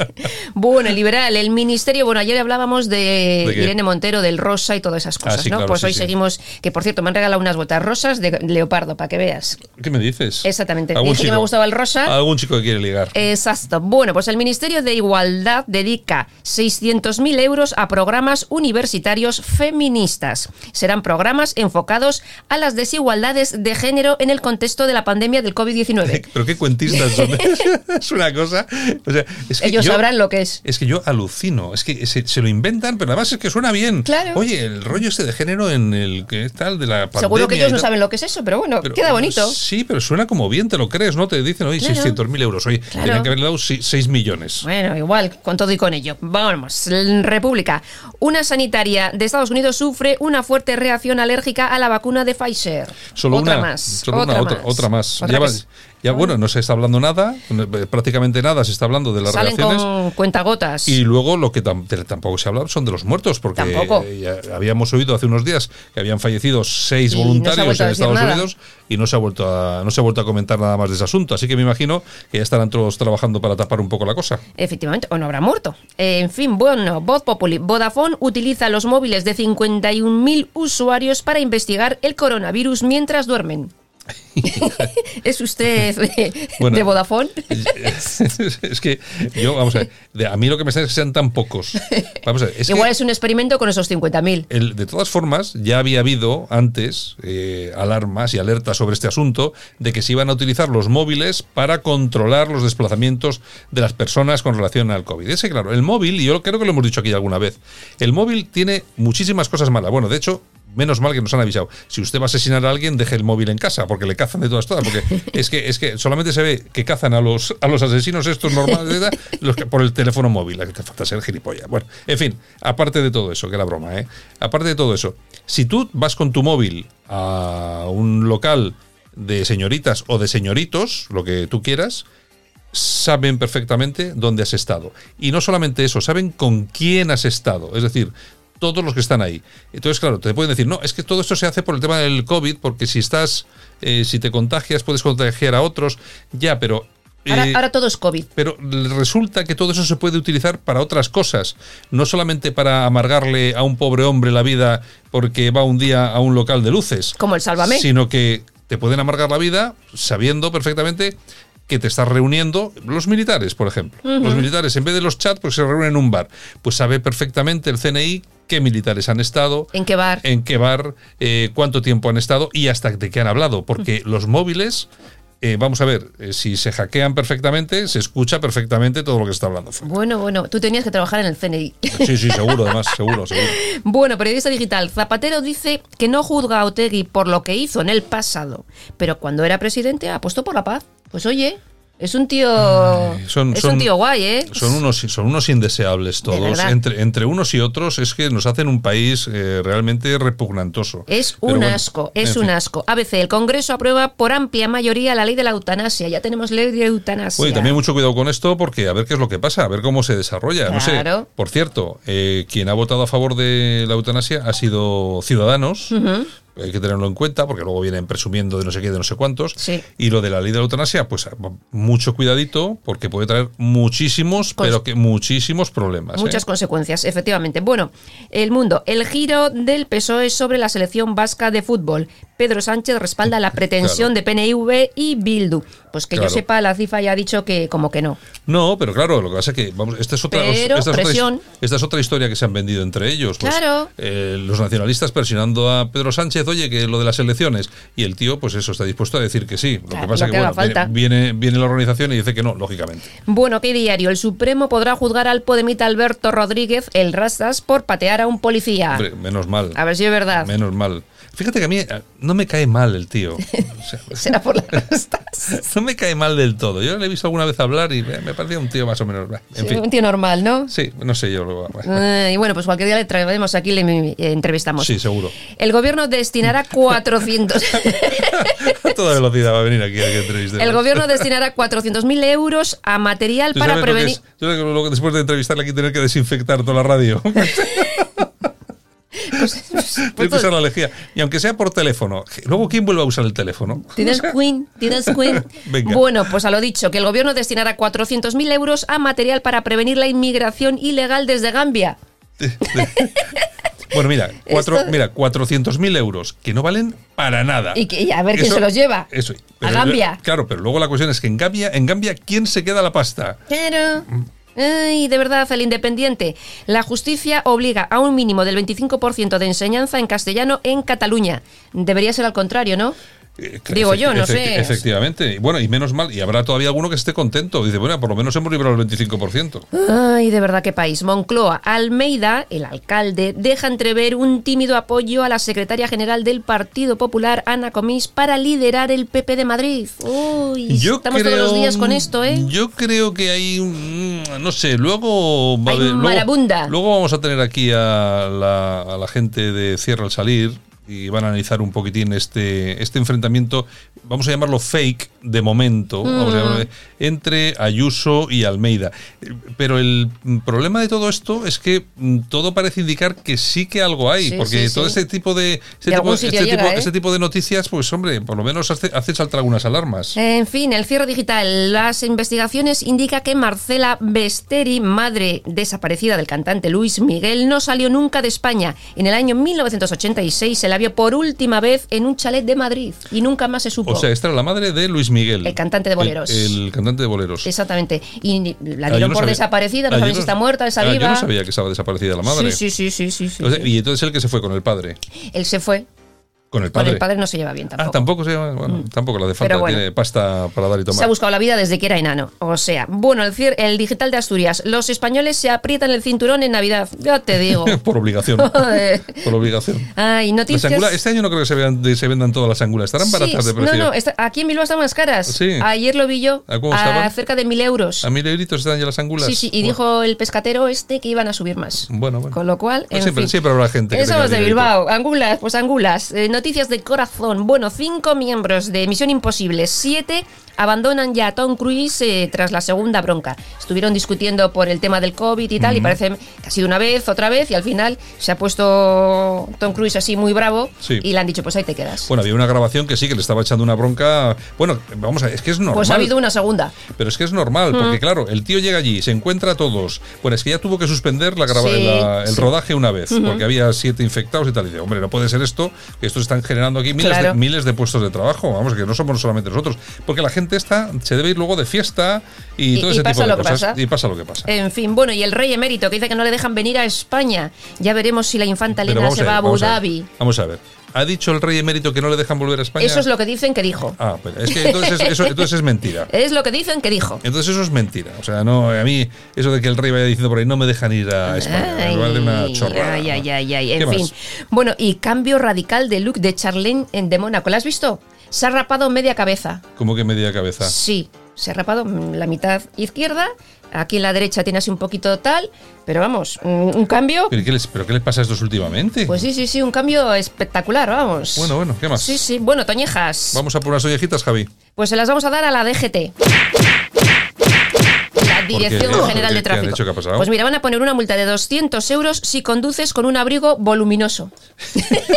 *laughs* bueno, liberal, el ministerio, bueno, ayer hablábamos de. Irene Montero, del rosa y todas esas cosas, Ah, sí, ¿no? claro, pues sí, hoy sí. seguimos, que por cierto, me han regalado unas botas rosas de leopardo, para que veas. ¿Qué me dices? Exactamente. ¿Algún Dije que me chico? gustaba el rosa. Algún chico que quiere ligar. Exacto. Bueno, pues el Ministerio de Igualdad dedica 600.000 euros a programas universitarios feministas. Serán programas enfocados a las desigualdades de género en el contexto de la pandemia del COVID-19. *laughs* Pero qué cuentistas son. *laughs* es una cosa. o sea, es que Ellos yo- sabrán lo que es. Es que yo alucino. Es que se, se lo inventan, pero además es que suena bien. Claro. Oye, el rollo este de género en el que tal de la pandemia. Seguro que ellos no saben lo que es eso, pero bueno, Pero, queda bonito. Sí, pero suena como bien, te lo crees, ¿no? Te dicen, oye, Claro. 600.000 euros. Oye, Claro. tienen que haberle dado 6 millones. Bueno, igual, con todo y con ello. Vamos, República. Una sanitaria de Estados Unidos sufre una fuerte reacción alérgica a la vacuna de Pfizer. Solo otra una. más. Solo otra una, otra, más. otra más. Otra ya, va- vez. Ya, bueno, no se está hablando nada, eh, prácticamente nada se está hablando de las Salen reacciones. con cuentagotas. Y luego lo que tam- tampoco se ha hablado son de los muertos, porque eh, habíamos oído hace unos días que habían fallecido seis Y voluntarios en Estados. Unidos y no se ha vuelto a no se ha vuelto a comentar nada más de ese asunto. Así que me imagino que ya estarán todos trabajando para tapar un poco la cosa. Efectivamente, o no habrá muerto. En fin, bueno, Voz Populi. Vodafone utiliza los móviles de 51.000 usuarios para investigar el coronavirus mientras duermen. *laughs* ¿Es usted de, Bueno. de Vodafone? es que yo, vamos a ver, de- a mí lo que me está es que sean tan pocos. Vamos a ver, es que- Igual es un experimento con esos 50.000. El- de todas formas, ya había habido antes eh, alarmas y alertas sobre este asunto de que se iban a utilizar los móviles para controlar los desplazamientos de las personas con relación al COVID. Ese, claro, el móvil, y yo creo que lo hemos dicho aquí alguna vez, el móvil tiene muchísimas cosas malas. Bueno, de hecho, menos mal que nos han avisado. Si usted va a asesinar a alguien, deje el móvil en casa, porque le cazan de todas todas. Porque es que, es que solamente se ve que cazan a los, a los asesinos estos normales ¿verdad? los que, por el teléfono móvil. Que falta ser gilipollas. Bueno, en fin, aparte de todo eso, que era broma, ¿eh? Aparte de todo eso, si tú vas con tu móvil a un local de señoritas o de señoritos, lo que tú quieras, saben perfectamente dónde has estado. Y no solamente eso, saben con quién has estado. Es decir, todos los que están ahí. Entonces, claro, te pueden decir, no, es que todo esto se hace por el tema del COVID, porque si estás, eh, si te contagias, puedes contagiar a otros. Ya, pero... Ahora, eh, ahora todo es COVID. pero resulta que todo eso se puede utilizar para otras cosas, no solamente para amargarle a un pobre hombre la vida porque va un día a un local de luces, Como el Sálvame. sino que te pueden amargar la vida sabiendo perfectamente que te estás reuniendo, los militares, por ejemplo. Los militares, en vez de los chats, pues se reúnen en un bar. Pues sabe perfectamente el CNI qué militares han estado, ¿En qué bar? en qué bar, eh, cuánto tiempo han estado y hasta de qué han hablado. Porque los móviles, eh, vamos a ver, eh, si se hackean perfectamente, se escucha perfectamente todo lo que está hablando. Bueno, bueno, tú tenías que trabajar en el CNI. Sí, sí, seguro, además, seguro, seguro. *laughs* Bueno, periodista digital, Zapatero dice que no juzga a Otegui por lo que hizo en el pasado, pero cuando era presidente apostó por la paz. Pues oye, es un tío. son- es son- un tío guay, ¿eh? Son unos, son unos indeseables todos. Entre, entre unos y otros es que nos hacen un país eh, realmente repugnantoso. Es un bueno, asco, es un fin. asco. ABC, el Congreso aprueba por amplia mayoría la ley de la eutanasia. Ya tenemos ley de eutanasia. Oye, también mucho cuidado con esto porque a ver qué es lo que pasa, a ver cómo se desarrolla. No sé. Por cierto, eh, quien ha votado a favor de la eutanasia ha sido Ciudadanos. Ujú. Hay que tenerlo en cuenta porque luego vienen presumiendo de no sé qué, de no sé cuántos. Sí. Y lo de la ley de la eutanasia, pues mucho cuidadito porque puede traer muchísimos, Cons- pero que muchísimos problemas. ¿eh? Muchas consecuencias, efectivamente. Bueno, el mundo. El giro del PSOE sobre la selección vasca de fútbol. Pedro Sánchez respalda la *laughs* pretensión de PNV y Bildu. Pues que Claro. yo sepa, la CIFA ya ha dicho que como que no. No, pero claro, lo que pasa es que, vamos, esta es otra, Pero esta es otra his- presión. esta es otra historia que se han vendido entre ellos. Pues, Claro. eh, los nacionalistas presionando a Pedro Sánchez, oye, que lo de las elecciones. Y el tío, pues eso, está dispuesto a decir que sí. Lo Claro, que pasa lo es que que, haga bueno, falta. viene, viene, viene la organización y dice que no, lógicamente. Bueno, ¿qué diario? El Supremo podrá juzgar al podemita Alberto Rodríguez, el Rastas, por patear a un policía. Hombre, menos mal. A ver si es verdad. Menos mal. Fíjate que a mí eh, no me cae mal el tío. O sea, *laughs* Será por la *laughs* no me cae mal del todo. Yo le he visto alguna vez hablar y me, me parecía un tío más o menos. En fin. Un tío normal, ¿no? Sí, no sé yo. Eh, y bueno, pues cualquier día le traemos aquí y le eh, entrevistamos. sí, seguro. El gobierno destinará *laughs* 400. A toda velocidad va a venir aquí a que entrevistemos. el gobierno destinará 400.000 euros a material ¿Tú para prevenir. ¿Tú sabes que después de entrevistarle aquí tener que desinfectar toda la radio? *laughs* Tienes que usar la lejía. Y aunque sea por teléfono. Luego, ¿quién vuelve a usar el teléfono? ¿Tienes *laughs* Queen? ¿Tienes Queen? Venga. Bueno, pues a lo dicho, que el gobierno destinará 400.000 euros a material para prevenir la inmigración ilegal desde Gambia. Bueno, mira, *laughs* cuatro, Esto- mira 400.000 euros que no valen para nada. Y, que, y a ver quién se los lleva. Eso. A Gambia. Claro, pero luego la cuestión es que en Gambia, en Gambia, ¿quién se queda la pasta? Claro. Ay, de verdad, el independiente. La justicia obliga a un mínimo del 25% de enseñanza en castellano en Cataluña. Debería ser al contrario, ¿no? Digo yo, no sé. Efectivamente. Bueno, y menos mal, y habrá todavía alguno que esté contento. Dice, bueno, por lo menos hemos librado el 25%. Ay, de verdad qué país. Moncloa, Almeida, el alcalde, deja entrever un tímido apoyo a la secretaria general del Partido Popular, Ana Comís, para liderar el PP de Madrid. Uy, estamos todos los días con esto, ¿eh? Yo creo que hay, un- no sé, luego- marabunda. Luego, vamos a tener aquí a la, a la gente de Cierra al Salir y van a analizar un poquitín este, este enfrentamiento, vamos a llamarlo fake de momento, vamos a Mm. llamarlo, entre Ayuso y Almeida. Pero el problema de todo esto es que mm, todo parece indicar que sí que algo hay, Sí, porque sí, todo sí. este tipo de, este tipo, este llega, tipo- ¿eh? este tipo de noticias, pues hombre, por lo menos hace, hace saltar algunas alarmas. En fin, el cierre digital. Las investigaciones indican que Marcela Besteri, madre desaparecida del cantante Luis Miguel, no salió nunca de España. En el año 1986 se la vio por última vez en un chalet de Madrid y nunca más se supo. O sea, esta era la madre de Luis Miguel. El cantante de boleros. El, el cantante de boleros. Exactamente. Y la Ah, dieron no por sabía- desaparecida, no Ah, saben si está muerta, está ah, viva. Yo no sabía que estaba desaparecida la madre. Sí, sí, sí, sí, sí, sí, O sea, sí. Y entonces él que se fue con el padre. Él se fue. Con el Con padre. el padre no se lleva bien tampoco. Ah, tampoco se llama. Bueno, tampoco le hace falta. Pero bueno. Tiene pasta para dar y tomar. Se ha buscado la vida desde que era enano. O sea, bueno, el, el digital de Asturias. Los españoles se aprietan el cinturón en Navidad. Ya te digo. *laughs* Por obligación. Por obligación. Ay, noticias. angula- este año no creo que se, vean, se vendan todas las angulas. Estarán Sí, baratas de precio. No, no, está- aquí en Bilbao están más caras. Sí. Ayer lo vi yo. ¿A cómo a estaban? cerca de mil euros. A mil euritos están ya las angulas. Sí, sí, y Bueno, dijo el pescatero este que iban a subir más. Bueno, bueno. Con lo cual, Pues en siempre, fin. siempre habrá gente que Eso es de. Bilbao. Angulas, pues angulas. Eh, noticias de corazón. Bueno, cinco miembros de Misión Imposible, siete abandonan ya a Tom Cruise eh, tras la segunda bronca. Estuvieron discutiendo por el tema del COVID y tal, y parece que ha sido una vez, otra vez, y al final se ha puesto Tom Cruise así muy bravo Sí. y le han dicho, pues ahí te quedas. Bueno, había una grabación que sí, que le estaba echando una bronca. Bueno, vamos a ver, es que es normal. pues ha habido una segunda. Pero es que es normal, porque Mm. claro, el tío llega allí, se encuentra a todos. Bueno, es que ya tuvo que suspender la grava- Sí, la- el sí. rodaje una vez, porque había siete infectados y tal. Y dice, hombre, no puede ser esto, que estos están generando aquí miles, Claro. de, miles de puestos de trabajo. Vamos, que no somos solamente nosotros. Porque la gente está, se debe ir luego de fiesta y, Y- todo ese tipo de lo cosas. pasa. Y pasa lo que pasa. En fin, bueno, y el rey emérito que dice que no le dejan venir a España. Ya veremos si la infanta Elena se a ver, va a Abu vamos a ver. Dhabi. Vamos a ver. ¿Ha dicho el rey emérito que no le dejan volver a España? Eso es lo que dicen que dijo. Ah, pero es que entonces, eso, entonces es mentira. *laughs* Es lo que dicen que dijo. Entonces eso es mentira. O sea, no, a mí eso de que el rey vaya diciendo por ahí no me dejan ir a España. Ay, una chorrada. Ay, ay, ay, ay. ¿Qué En fin. Bueno, y cambio radical de look de Charlene en de Mónaco. ¿La has visto? Se ha rapado media cabeza. Como que media cabeza. Sí, se ha rapado la mitad izquierda. Aquí en la derecha tiene así un poquito tal. Pero vamos, un, un cambio. ¿Pero qué, les, ¿Pero qué les pasa a estos últimamente? Pues sí, sí, sí, un cambio espectacular, vamos. Bueno, bueno, ¿qué más? Sí, sí. Bueno, Toñejas. Vamos a por unas ollejitas, Javi. Pues se las vamos a dar a la DGT. Dirección. General de ¿Qué han Tráfico. Pues mira, van a poner una multa de 200 euros si conduces con un abrigo voluminoso.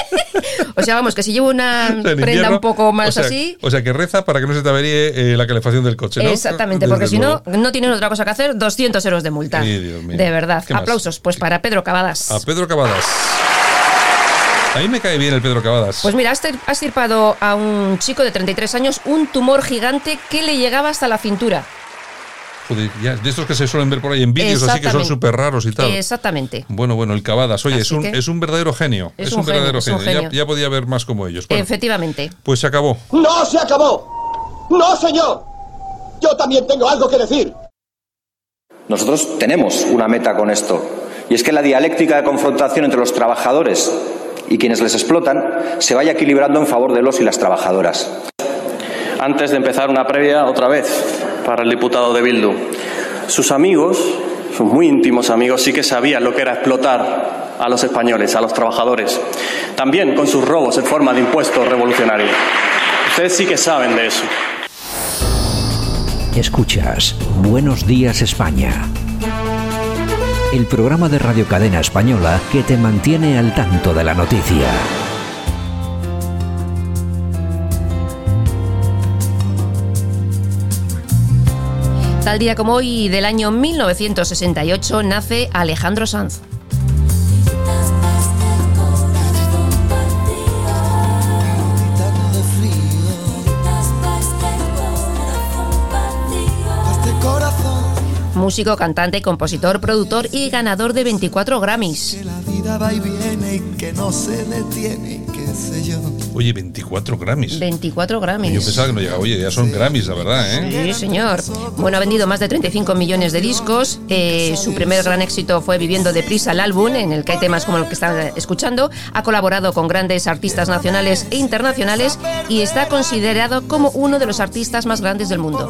*laughs* o sea, vamos, que si llevo una En prenda invierno, un poco más o sea, así. O sea, que reza para que no se te averíe eh, la calefacción del coche, ¿no? Exactamente, Desde porque si no, no tienen otra cosa que hacer, 200 euros de multa. Ay, Dios mío. De verdad. Aplausos, pues para Pedro Cavadas. A Pedro Cavadas. A mí me cae bien el Pedro Cavadas. Pues mira, ha estirpado a un chico de 33 años un tumor gigante que le llegaba hasta la cintura. Joder, ya, de estos que se suelen ver por ahí en vídeos así que son súper raros y tal. Exactamente. Bueno, bueno, el Cavadas. Oye, es un, que- es un verdadero genio. Es Es, un verdadero genio. Ya- podía haber más como ellos. Bueno, Efectivamente. pues se acabó. ¡No se acabó! ¡No, señor! Yo también tengo algo que decir. Nosotros tenemos una meta con esto, y es que la dialéctica de confrontación entre los trabajadores y quienes les explotan se vaya equilibrando en favor de los y las trabajadoras. Antes de empezar una previa, otra vez, para el diputado de Bildu. Sus amigos, sus muy íntimos amigos, sí que sabían lo que era explotar a los españoles, a los trabajadores. También con sus robos en forma de impuestos revolucionarios. Ustedes sí que saben de eso. Escuchas Buenos Días España. El programa de Radio Cadena Española que te mantiene al tanto de la noticia. Tal día como hoy del año 1968 nace Alejandro Sanz. Músico, cantante, compositor, productor y ganador de 24 Grammys. La vida va y viene y que no se detiene, qué sé yo. Oye, 24 Grammys. 24 Grammys. Yo pensaba que no llegaba. Oye, ya son Grammys, la verdad, ¿eh? Sí, señor. Bueno, ha vendido más de 35 millones de discos. Eh, su primer gran éxito fue Viviendo deprisa el álbum, en el que hay temas como el que están escuchando. Ha colaborado con grandes artistas nacionales e internacionales y está considerado como uno de los artistas más grandes del mundo.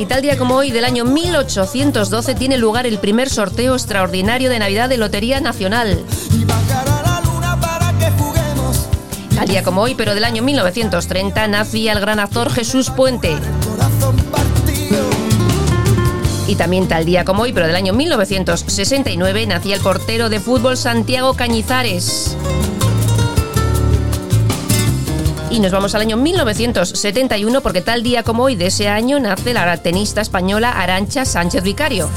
Y tal día como hoy del año 1812 tiene lugar el primer sorteo extraordinario de Navidad de Lotería Nacional. Tal día como hoy, pero del año 1930, nacía el gran actor Jesús Puente. Y también tal día como hoy, pero del año 1969, nacía el portero de fútbol Santiago Cañizares. Y nos vamos al año 1971 porque tal día como hoy de ese año nace la tenista española Arancha Sánchez Vicario.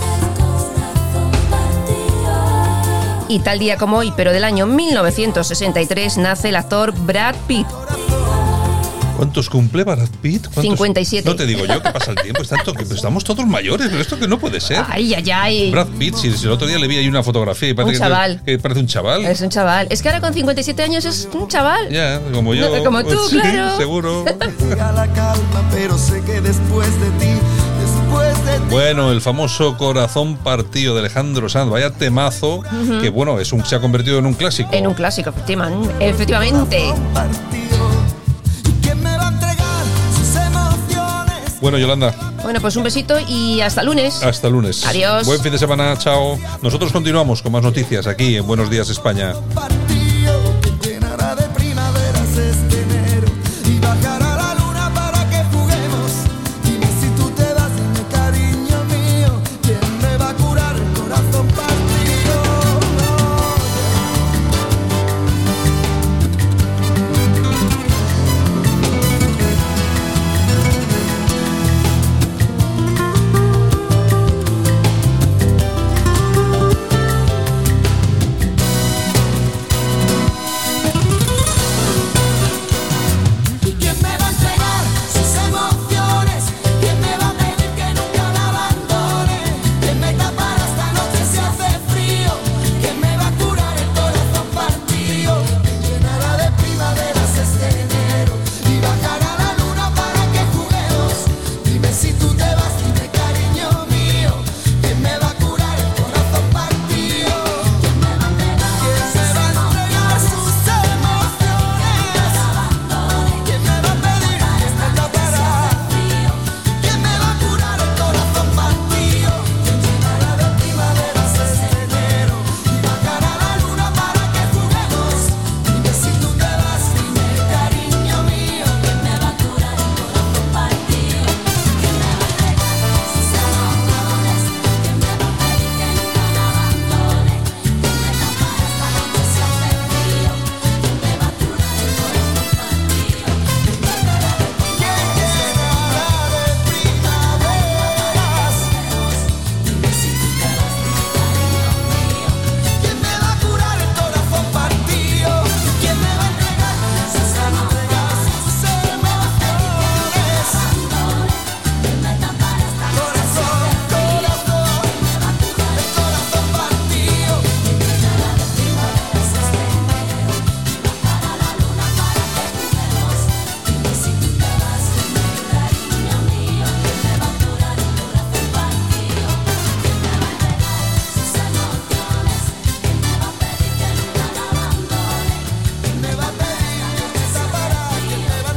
Y tal día como hoy, pero del año 1963, nace el actor Brad Pitt. ¿Cuántos cumple Brad Pitt? ¿Cuántos? 57. No te digo yo que pasa el tiempo. está to- que estamos todos mayores, pero esto que no puede ser. Ay, ay, ay. Brad Pitt, si, si el otro día le vi ahí una fotografía y parece Un chaval. Que, parece un chaval. Es un chaval. Es que ahora con 57 años es un chaval. Ya, como yo. No, como tú, Sí, claro. Seguro. *laughs* Bueno, el famoso corazón partido de Alejandro Sanz, vaya temazo, que bueno, es un, se ha convertido en un clásico. En un clásico, efectivamente. efectivamente. Bueno, Yolanda, Bueno, pues un besito y hasta lunes. hasta lunes. Adiós. Buen fin de semana, chao. Nosotros continuamos con más noticias aquí en Buenos Días España.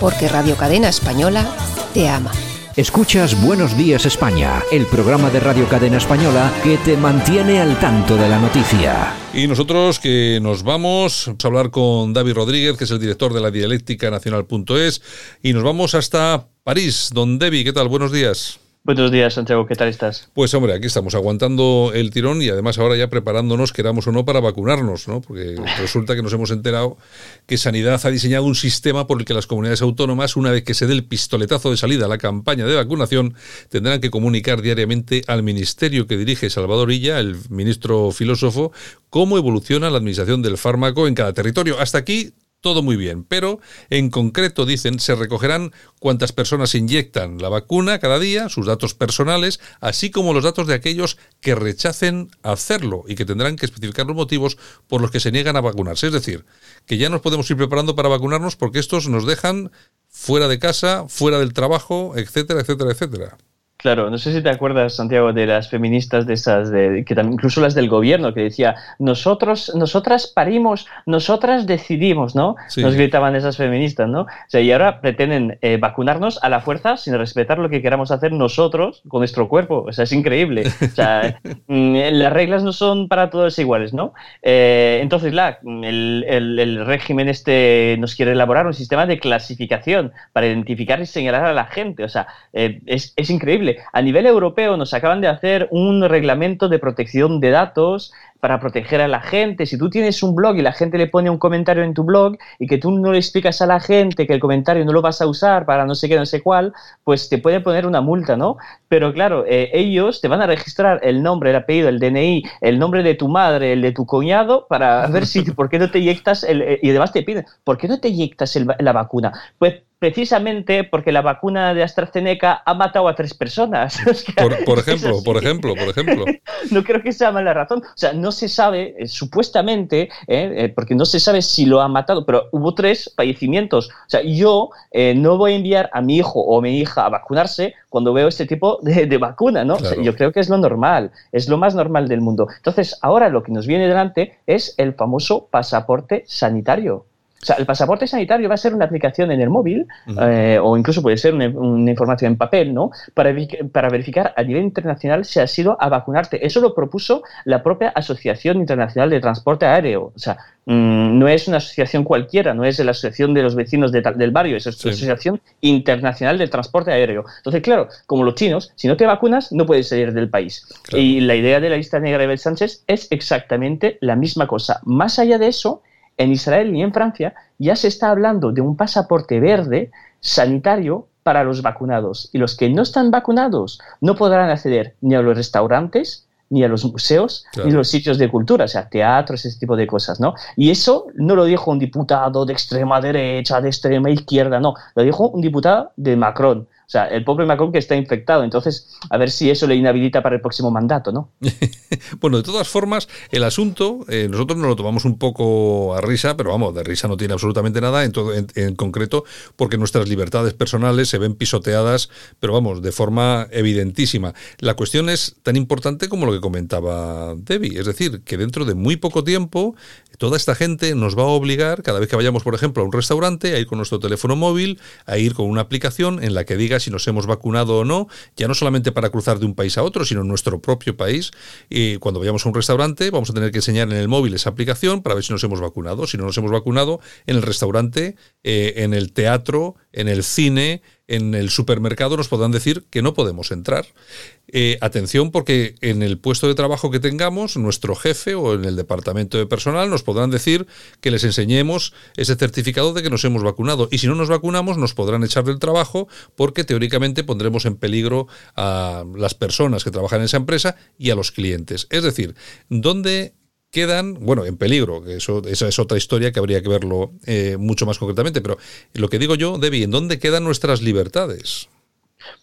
Porque Radio Cadena Española te ama. Escuchas Buenos Días España, el programa de Radio Cadena Española que te mantiene al tanto de la noticia. Y nosotros que nos vamos a hablar con David Rodríguez, que es el director de la dialéctica nacional.es, y nos vamos hasta París. Don David, ¿qué tal? Buenos días. Buenos días, Santiago, ¿qué tal estás? Pues hombre, aquí estamos aguantando el tirón y además ahora ya preparándonos, queramos o no, para vacunarnos, ¿no? Porque *laughs* resulta que nos hemos enterado que Sanidad ha diseñado un sistema por el que las comunidades autónomas, una vez que se dé el pistoletazo de salida a la campaña de vacunación, tendrán que comunicar diariamente al ministerio que dirige Salvador Illa, el ministro filósofo, cómo evoluciona la administración del fármaco en cada territorio. Hasta aquí todo muy bien, pero en concreto dicen se recogerán cuántas personas inyectan la vacuna cada día, sus datos personales, así como los datos de aquellos que rechacen hacerlo y que tendrán que especificar los motivos por los que se niegan a vacunarse. Es decir, que ya nos podemos ir preparando para vacunarnos porque estos nos dejan fuera de casa, fuera del trabajo, etcétera, etcétera, etcétera. Claro, no sé si te acuerdas, Santiago, de las feministas de esas, de, que también, incluso las del gobierno, que decía, nosotros, nosotras parimos, nosotras decidimos, ¿no? Nos gritaban esas feministas, ¿no? O sea, y ahora pretenden eh, vacunarnos a la fuerza sin respetar lo que queramos hacer nosotros con nuestro cuerpo. O sea, es increíble. O sea, *laughs* mm, las reglas no son para todos iguales, ¿no? Eh, entonces, la, el, el, régimen este nos quiere elaborar un sistema de clasificación para identificar y señalar a la gente. O sea, eh, es, es increíble a nivel europeo nos acaban de hacer un reglamento de protección de datos para proteger a la gente. Si tú tienes un blog y la gente le pone un comentario en tu blog y que tú no le explicas a la gente que el comentario no lo vas a usar para no sé qué, no sé cuál, pues te puede poner una multa, ¿no? Pero claro, eh, ellos te van a registrar el nombre, el apellido, el DNI, el nombre de tu madre, el de tu cuñado, para ver si, ¿por qué no te inyectas? El, eh, y además te piden, ¿por qué no te inyectas la vacuna? Pues precisamente porque la vacuna de AstraZeneca ha matado a tres personas. *laughs* por, ejemplo, por ejemplo, por *laughs* ejemplo. no creo que sea mala razón. O sea, no se sabe, eh, supuestamente, eh, eh, porque no se sabe si lo ha matado, pero hubo tres fallecimientos. O sea, yo no voy a enviar a mi hijo o a mi hija a vacunarse cuando veo este tipo de, vacuna, ¿no? yo creo que es lo normal, es lo más normal del mundo. Entonces, ahora lo que nos viene delante es el famoso pasaporte sanitario. O sea, el pasaporte sanitario va a ser una aplicación en el móvil eh, o incluso puede ser una, información en papel, ¿no? Para, para, verificar a nivel internacional si has ido a vacunarte. Eso lo propuso la propia Asociación Internacional de Transporte Aéreo. O sea, mm, no es una asociación cualquiera, no es la Asociación de los Vecinos del Barrio, es la Asociación Internacional de Transporte Aéreo. Entonces, claro, como los chinos, si no te vacunas, no puedes salir del país. Y la idea de la lista negra de Bel Sánchez es exactamente la misma cosa. Más allá de eso, en Israel y en Francia ya se está hablando de un pasaporte verde sanitario para los vacunados. Y los que no están vacunados no podrán acceder ni a los restaurantes, ni a los museos, ni a los sitios de cultura, o sea, teatros, ese tipo de cosas, ¿no? Y eso no lo dijo un diputado de extrema derecha, de extrema izquierda, no, lo dijo un diputado de Macron. O sea, el pobre Macron que está infectado. Entonces, a ver si eso le inhabilita para el próximo mandato, ¿no? *laughs* bueno, de todas formas, el asunto, eh, nosotros nos lo tomamos un poco a risa, pero vamos, de risa no tiene absolutamente nada, en, todo, en, concreto, porque nuestras libertades personales se ven pisoteadas, pero vamos, de forma evidentísima. La cuestión es tan importante como lo que comentaba Debbie, es decir, que dentro de muy poco tiempo, toda esta gente nos va a obligar, cada vez que vayamos, por ejemplo, a un restaurante, a ir con nuestro teléfono móvil, a ir con una aplicación en la que diga si nos hemos vacunado o no, ya no solamente para cruzar de un país a otro, sino en nuestro propio país. Y cuando vayamos a un restaurante, vamos a tener que enseñar en el móvil esa aplicación para ver si nos hemos vacunado. Si no nos hemos vacunado, en el restaurante, eh, en el teatro, en el cine, en el supermercado nos podrán decir que no podemos entrar. Eh, atención porque en el puesto de trabajo que tengamos, nuestro jefe o en el departamento de personal nos podrán decir que les enseñemos ese certificado de que nos hemos vacunado. Y si no nos vacunamos, nos podrán echar del trabajo porque teóricamente pondremos en peligro a las personas que trabajan en esa empresa y a los clientes. Es decir, ¿dónde quedan, bueno, en peligro, eso, esa es otra historia que habría que verlo eh, mucho más concretamente, pero lo que digo yo, Debbie, ¿en dónde quedan nuestras libertades?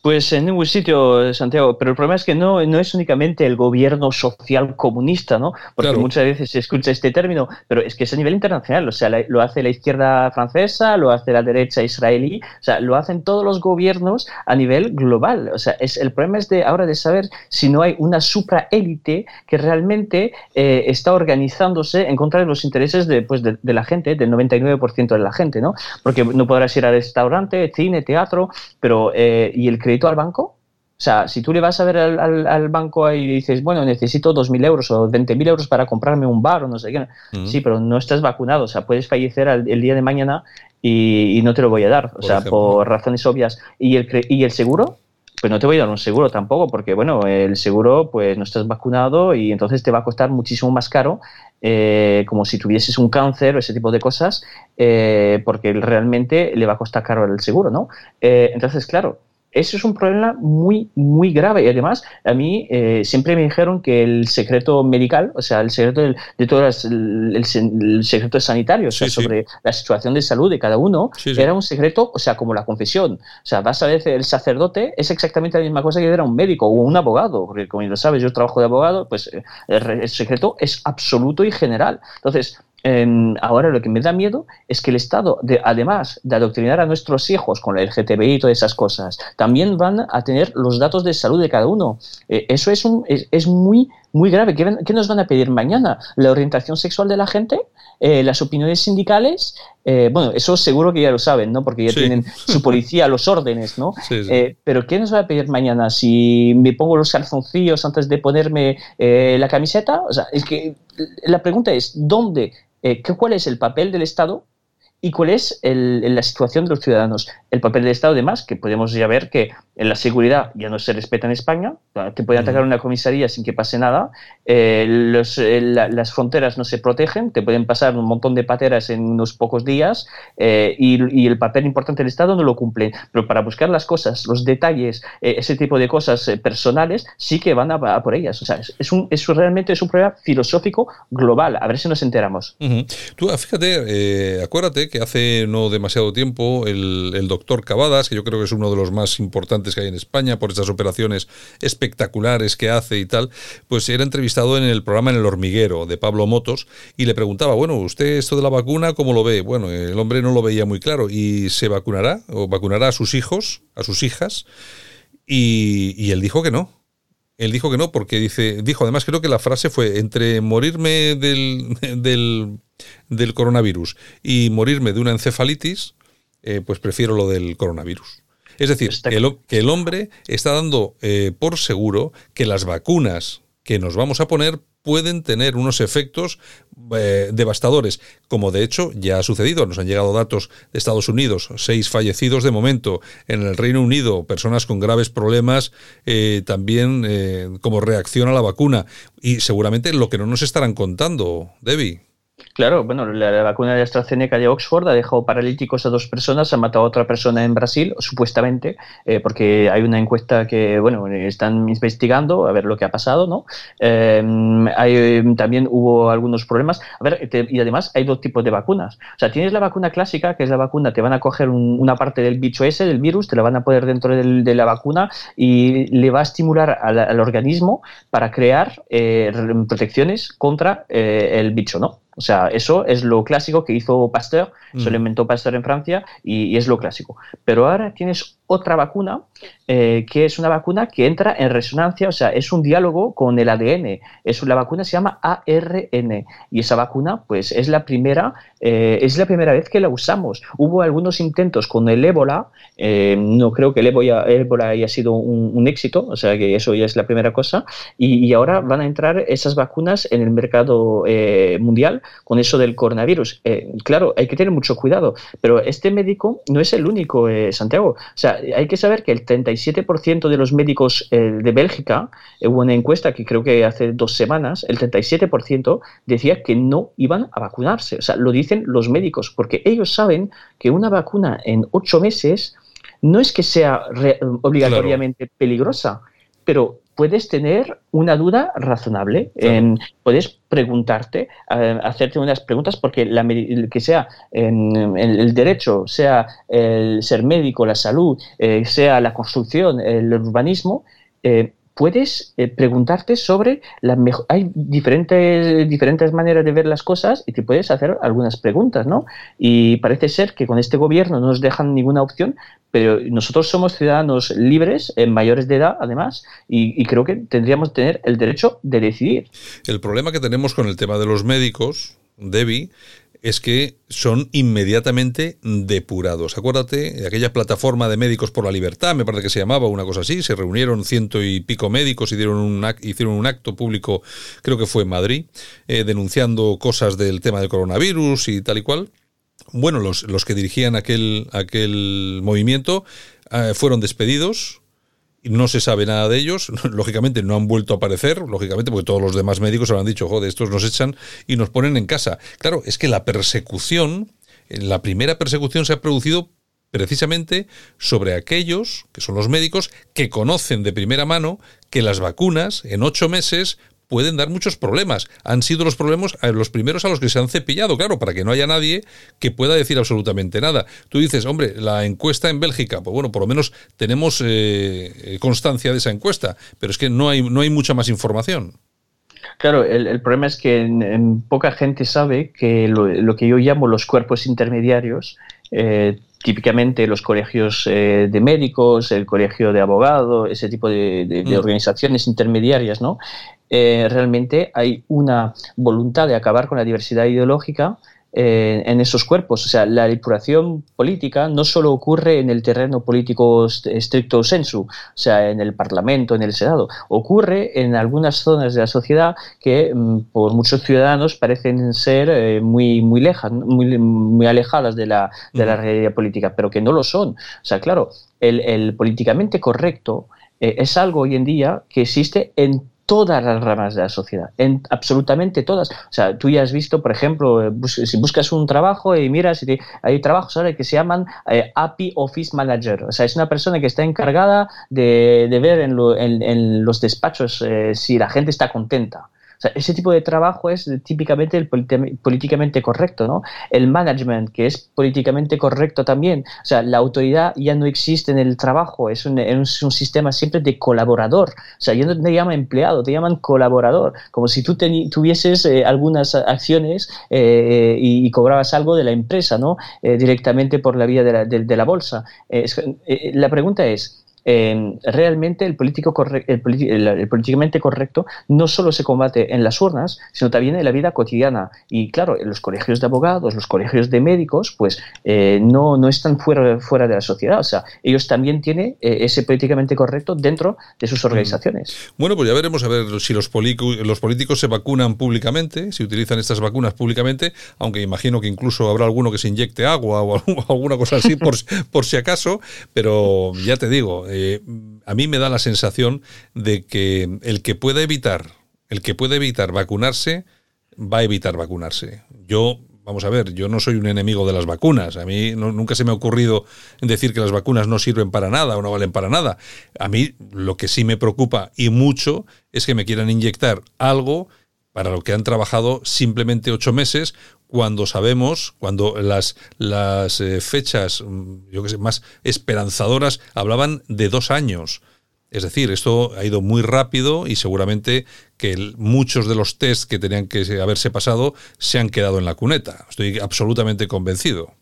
Pues en ningún sitio, Santiago, pero el problema es que no, no es únicamente el gobierno social comunista, ¿no? Porque muchas veces se escucha este término, pero es que es a nivel internacional, o sea, lo hace la izquierda francesa, lo hace la derecha israelí, o sea, lo hacen todos los gobiernos a nivel global, o sea, es, el problema es de ahora de saber si no hay una supraélite que realmente eh, está organizándose en contra de los intereses de, pues, de, la gente, del 99% de la gente, ¿no? Porque no podrás ir al restaurante, cine, teatro, pero... Eh, ¿Y el crédito al banco? O sea, si tú le vas a ver al, banco y dices, bueno, necesito 2.000 euros o 20.000 euros para comprarme un bar o no sé qué, sí, pero no estás vacunado, o sea, puedes fallecer el día de mañana y, no te lo voy a dar, o sea, por razones obvias. ¿Y el, ¿Y el seguro? Pues no te voy a dar un seguro tampoco, porque bueno, el seguro, pues no estás vacunado y entonces te va a costar muchísimo más caro, eh, como si tuvieses un cáncer o ese tipo de cosas, eh, porque realmente le va a costar caro el seguro, ¿no? Eh, entonces, claro, eso es un problema muy, muy grave. Y además, a mí eh, siempre me dijeron que el secreto medical, o sea, el secreto de, todas, el, secreto sanitario, o sea, sobre la situación de salud de cada uno, era un secreto, o sea, como la confesión. O sea, vas a ver, el sacerdote es exactamente la misma cosa que era un médico o un abogado, porque como lo sabes, yo trabajo de abogado, pues eh, el secreto es absoluto y general. Entonces, ahora lo que me da miedo es que el Estado, además de adoctrinar a nuestros hijos con el LGTBI y todas esas cosas, también van a tener los datos de salud de cada uno. Eh, eso es, un, es, muy, muy grave. ¿Qué, nos van a pedir mañana? ¿La orientación sexual de la gente? Eh, ¿Las opiniones sindicales? Eh, bueno, eso seguro que ya lo saben, ¿no? Porque ya tienen su policía, los órdenes, ¿no? *laughs* pero ¿qué nos va a pedir mañana? Si me pongo los calzoncillos antes de ponerme la camiseta. O sea, es que la pregunta es, ¿dónde eh, ¿cuál es el papel del Estado y cuál es la situación de los ciudadanos? El papel del Estado, además, que podemos ya ver que en la seguridad ya no se respeta en España, te pueden atacar una comisaría sin que pase nada, eh, eh, las fronteras no se protegen, te pueden pasar un montón de pateras en unos pocos días eh, y, el papel importante del Estado no lo cumple. Pero para buscar las cosas, los detalles, ese tipo de cosas personales, sí que van a, por ellas. O sea, es, un, es realmente es un problema filosófico global. A ver si nos enteramos. Tú, ah, fíjate, acuérdate que hace no demasiado tiempo el, doctor Cavadas, que yo creo que es uno de los más importantes que hay en España por esas operaciones espectaculares que hace y tal, pues era entrevistado en el programa En el hormiguero de Pablo Motos y le preguntaba, bueno, ¿usted esto de la vacuna cómo lo ve? Bueno, el hombre no lo veía muy claro y se vacunará o vacunará a sus hijos, a sus hijas y, él dijo que no. Él dijo que no porque dice, dijo además creo que la frase fue entre morirme del, del, del coronavirus y morirme de una encefalitis, eh, pues prefiero lo del coronavirus. Es decir, que el, hombre está dando eh, por seguro que las vacunas que nos vamos a poner pueden tener unos efectos eh, devastadores, como de hecho ya ha sucedido. Nos han llegado datos de Estados Unidos, seis fallecidos de momento. En el Reino Unido, personas con graves problemas eh, también como reacción a la vacuna. Y seguramente lo que no nos estarán contando, Debbie. Claro, bueno, la, vacuna de AstraZeneca de Oxford ha dejado paralíticos a dos personas, ha matado a otra persona en Brasil, supuestamente, eh, porque hay una encuesta que, bueno, están investigando a ver lo que ha pasado, ¿no? Em, también hubo algunos problemas. A ver, y además hay dos tipos de vacunas. O sea, tienes la vacuna clásica, que es la vacuna, te van a coger una parte del bicho ese, del virus, te la van a poner dentro de la vacuna y le va a estimular al, organismo para crear eh, protecciones contra eh, el bicho, ¿no? O sea, eso es lo clásico que hizo Pasteur, se lo mm. inventó Pasteur en Francia y, es lo clásico. Pero ahora tienes otra vacuna, eh, que es una vacuna que entra en resonancia, o sea, es un diálogo con el ADN. Es, la vacuna se llama ARN y esa vacuna, pues, es la primera, eh, es la primera vez que la usamos. Hubo algunos intentos con el ébola, eh, no creo que el ébola, haya sido un, éxito, o sea, que eso ya es la primera cosa, y, y ahora van a entrar esas vacunas en el mercado mundial con eso del coronavirus. claro, hay que tener mucho cuidado, pero este médico no es el único, Santiago. O sea, hay que saber que el 37% de los médicos eh, de Bélgica, eh, hubo una encuesta que creo que hace dos semanas, el 37% decía que no iban a vacunarse. O sea, lo dicen los médicos, porque ellos saben que una vacuna en ocho meses no es que sea obligatoriamente peligrosa, pero puedes tener una duda razonable. puedes preguntarte, hacerte unas preguntas, porque la, que sea el, el, derecho, sea el ser médico, la salud, eh, sea la construcción, el urbanismo, eh, puedes eh, preguntarte sobre la mejor. Hay diferentes, diferentes maneras de ver las cosas y te puedes hacer algunas preguntas, ¿no? Y parece ser que con este gobierno no nos dejan ninguna opción, pero nosotros somos ciudadanos libres, en mayores de edad, además, y, y creo que tendríamos que tener el derecho de decidir. El problema que tenemos con el tema de los médicos, Debbie, es que son inmediatamente depurados. Acuérdate de aquella plataforma de médicos por la libertad, me parece que se llamaba una cosa así, se reunieron ciento y pico médicos y un, hicieron un acto público, creo que fue en Madrid, eh, denunciando cosas del tema del coronavirus y tal y cual. Bueno, los, los que dirigían aquel, aquel movimiento eh, fueron despedidos, no se sabe nada de ellos, *laughs* lógicamente no han vuelto a aparecer, lógicamente porque todos los demás médicos habrán dicho, joder, estos nos echan y nos ponen en casa. Claro, es que la persecución, la primera persecución se ha producido precisamente sobre aquellos, que son los médicos, que conocen de primera mano que las vacunas en ocho meses pueden dar muchos problemas. Han sido los problemas eh, los primeros a los que se han cepillado, claro, para que no haya nadie que pueda decir absolutamente nada. Tú dices, hombre, la encuesta en Bélgica, pues bueno, por lo menos tenemos eh, eh, constancia de esa encuesta, pero es que no hay, no hay mucha más información. Claro, el, problema es que en, poca gente sabe que lo, que yo llamo los cuerpos intermediarios, típicamente los colegios de médicos, el colegio de abogados, ese tipo de, mm. organizaciones intermediarias, ¿no? Eh, realmente hay una voluntad de acabar con la diversidad ideológica eh, en esos cuerpos. O sea, la depuración política no solo ocurre en el terreno político estricto sensu, o sea, en el Parlamento, en el Senado, ocurre en algunas zonas de la sociedad que mm, por muchos ciudadanos parecen ser eh, muy, muy, lejas, muy, muy alejadas de la, de la realidad política, pero que no lo son. O sea, claro, el, políticamente correcto es algo hoy en día que existe en todas las ramas de la sociedad, en absolutamente todas. O sea, tú ya has visto, por ejemplo, eh, si buscas un trabajo y miras, hay trabajos ahora que se llaman eh, API Office Manager. O sea, es una persona que está encargada de, ver en, los despachos eh, si la gente está contenta ese tipo de trabajo es típicamente el políticamente correcto, ¿no? El management, que es políticamente correcto también. O sea, la autoridad ya no existe en el trabajo, es un, es un sistema siempre de colaborador. O sea, ya no te llaman empleado, te llaman colaborador, como si tú tuvieses eh, algunas acciones eh, y, cobrabas algo de la empresa, ¿no? Eh, directamente por la vía de la, de la bolsa. la pregunta es, realmente el, político el, políticamente correcto no solo se combate en las urnas, sino también en la vida cotidiana. Y claro, los colegios de abogados, los colegios de médicos, pues eh, no, no están fuera, fuera de la sociedad. O sea, ellos también tienen eh, ese políticamente correcto dentro de sus organizaciones. Bueno, pues ya veremos a ver si los, los políticos se vacunan públicamente, si utilizan estas vacunas públicamente, aunque imagino que incluso habrá alguno que se inyecte agua o *laughs* alguna cosa así por, por si acaso, pero ya te digo, eh, a mí me da la sensación de que el que pueda evitar, el que puede evitar vacunarse, va a evitar vacunarse. Yo, vamos a ver, yo no soy un enemigo de las vacunas. A mí nunca se me ha ocurrido decir que las vacunas no sirven para nada o no valen para nada. A mí lo que sí me preocupa y mucho es que me quieran inyectar algo para lo que han trabajado simplemente ocho meses, cuando sabemos, cuando las, las eh, fechas, mm, yo que sé, más esperanzadoras hablaban de dos años. Es decir, esto ha ido muy rápido y seguramente que muchos de los test que tenían que haberse pasado se han quedado en la cuneta. Estoy absolutamente convencido.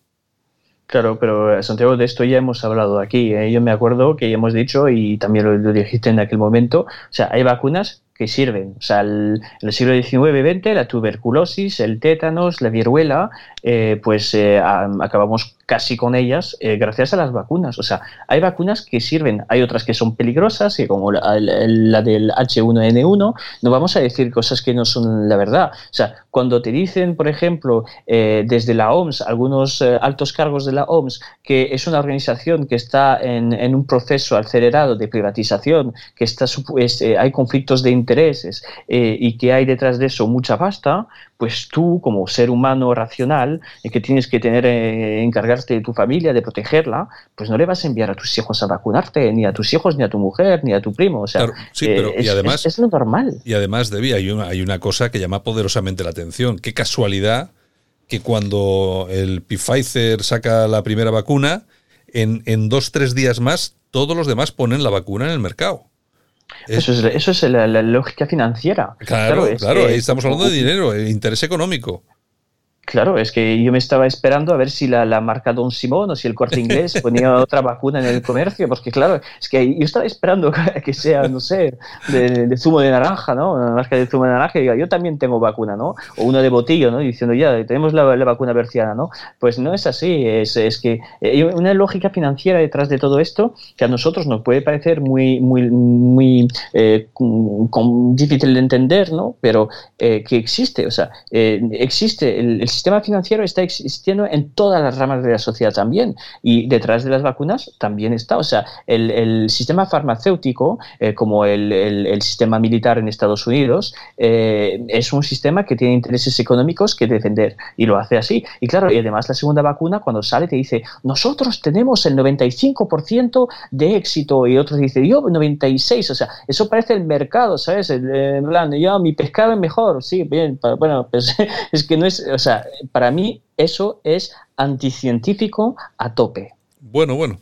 Claro, pero eh, Santiago, de esto ya hemos hablado aquí. ¿eh? Yo me acuerdo que ya hemos dicho, y también lo, dijiste en aquel momento, o sea, hay vacunas que sirven. O sea, el, en el siglo XIX-XX, la tuberculosis, el tétanos, la viruela, eh, pues eh, acabamos casi con ellas eh, gracias a las vacunas. O sea, hay vacunas que sirven, hay otras que son peligrosas, y como la, del H1N1, no vamos a decir cosas que no son la verdad. O sea, cuando te dicen, por ejemplo, desde la OMS, algunos altos cargos de la OMS, que es una organización que está en, un proceso acelerado de privatización, que está, hay conflictos de interés, intereses eh, y que hay detrás de eso mucha pasta, pues tú como ser humano racional eh, que tienes que tener eh, encargarte de tu familia, de protegerla, pues no le vas a enviar a tus hijos a vacunarte, ni a tus hijos, ni a tu mujer, ni a tu primo. O sea, sí, pero, eh, es, y además, es, es lo normal. Y además, Debbie, hay una, hay una cosa que llama poderosamente la atención. Qué casualidad que cuando el Pfizer saca la primera vacuna, en, en dos, tres días más, todos los demás ponen la vacuna en el mercado. Eso es, eso es la, la lógica financiera. Claro, claro, ahí estamos hablando de dinero, el interés económico. Claro, es que yo me estaba esperando a ver si la, la marca Don Simón o si el corte inglés *laughs* ponía otra vacuna en el comercio, porque claro, es que yo estaba esperando *laughs* que sea, no sé, de, de zumo de naranja, ¿no? Una marca de zumo de naranja y diga, yo también tengo vacuna, ¿no? O una de botillo, ¿no? Diciendo, ya, tenemos la, la vacuna berciana, ¿no? Pues no es así, es, es que eh, hay una lógica financiera detrás de todo esto que a nosotros nos puede parecer muy, muy, muy eh, con- difícil de entender, ¿no? Pero eh, que existe, o sea, eh, existe, el, el sistema financiero está existiendo en todas las ramas de la sociedad también y detrás de las vacunas también está, o sea, el, sistema farmacéutico, eh, como el, el- sistema militar en Estados Unidos, eh, es un sistema que tiene intereses económicos que defender y lo hace así. Y claro, y además la segunda vacuna cuando sale te dice, nosotros tenemos el 95% de éxito y otros dicen, yo 96, o sea, eso parece el mercado, ¿sabes? Eh, en plan, yo mi pescado es mejor, sí, bien, bueno, pues *laughs* es que no es, o sea, para mí eso es anticientífico a tope. Bueno, bueno,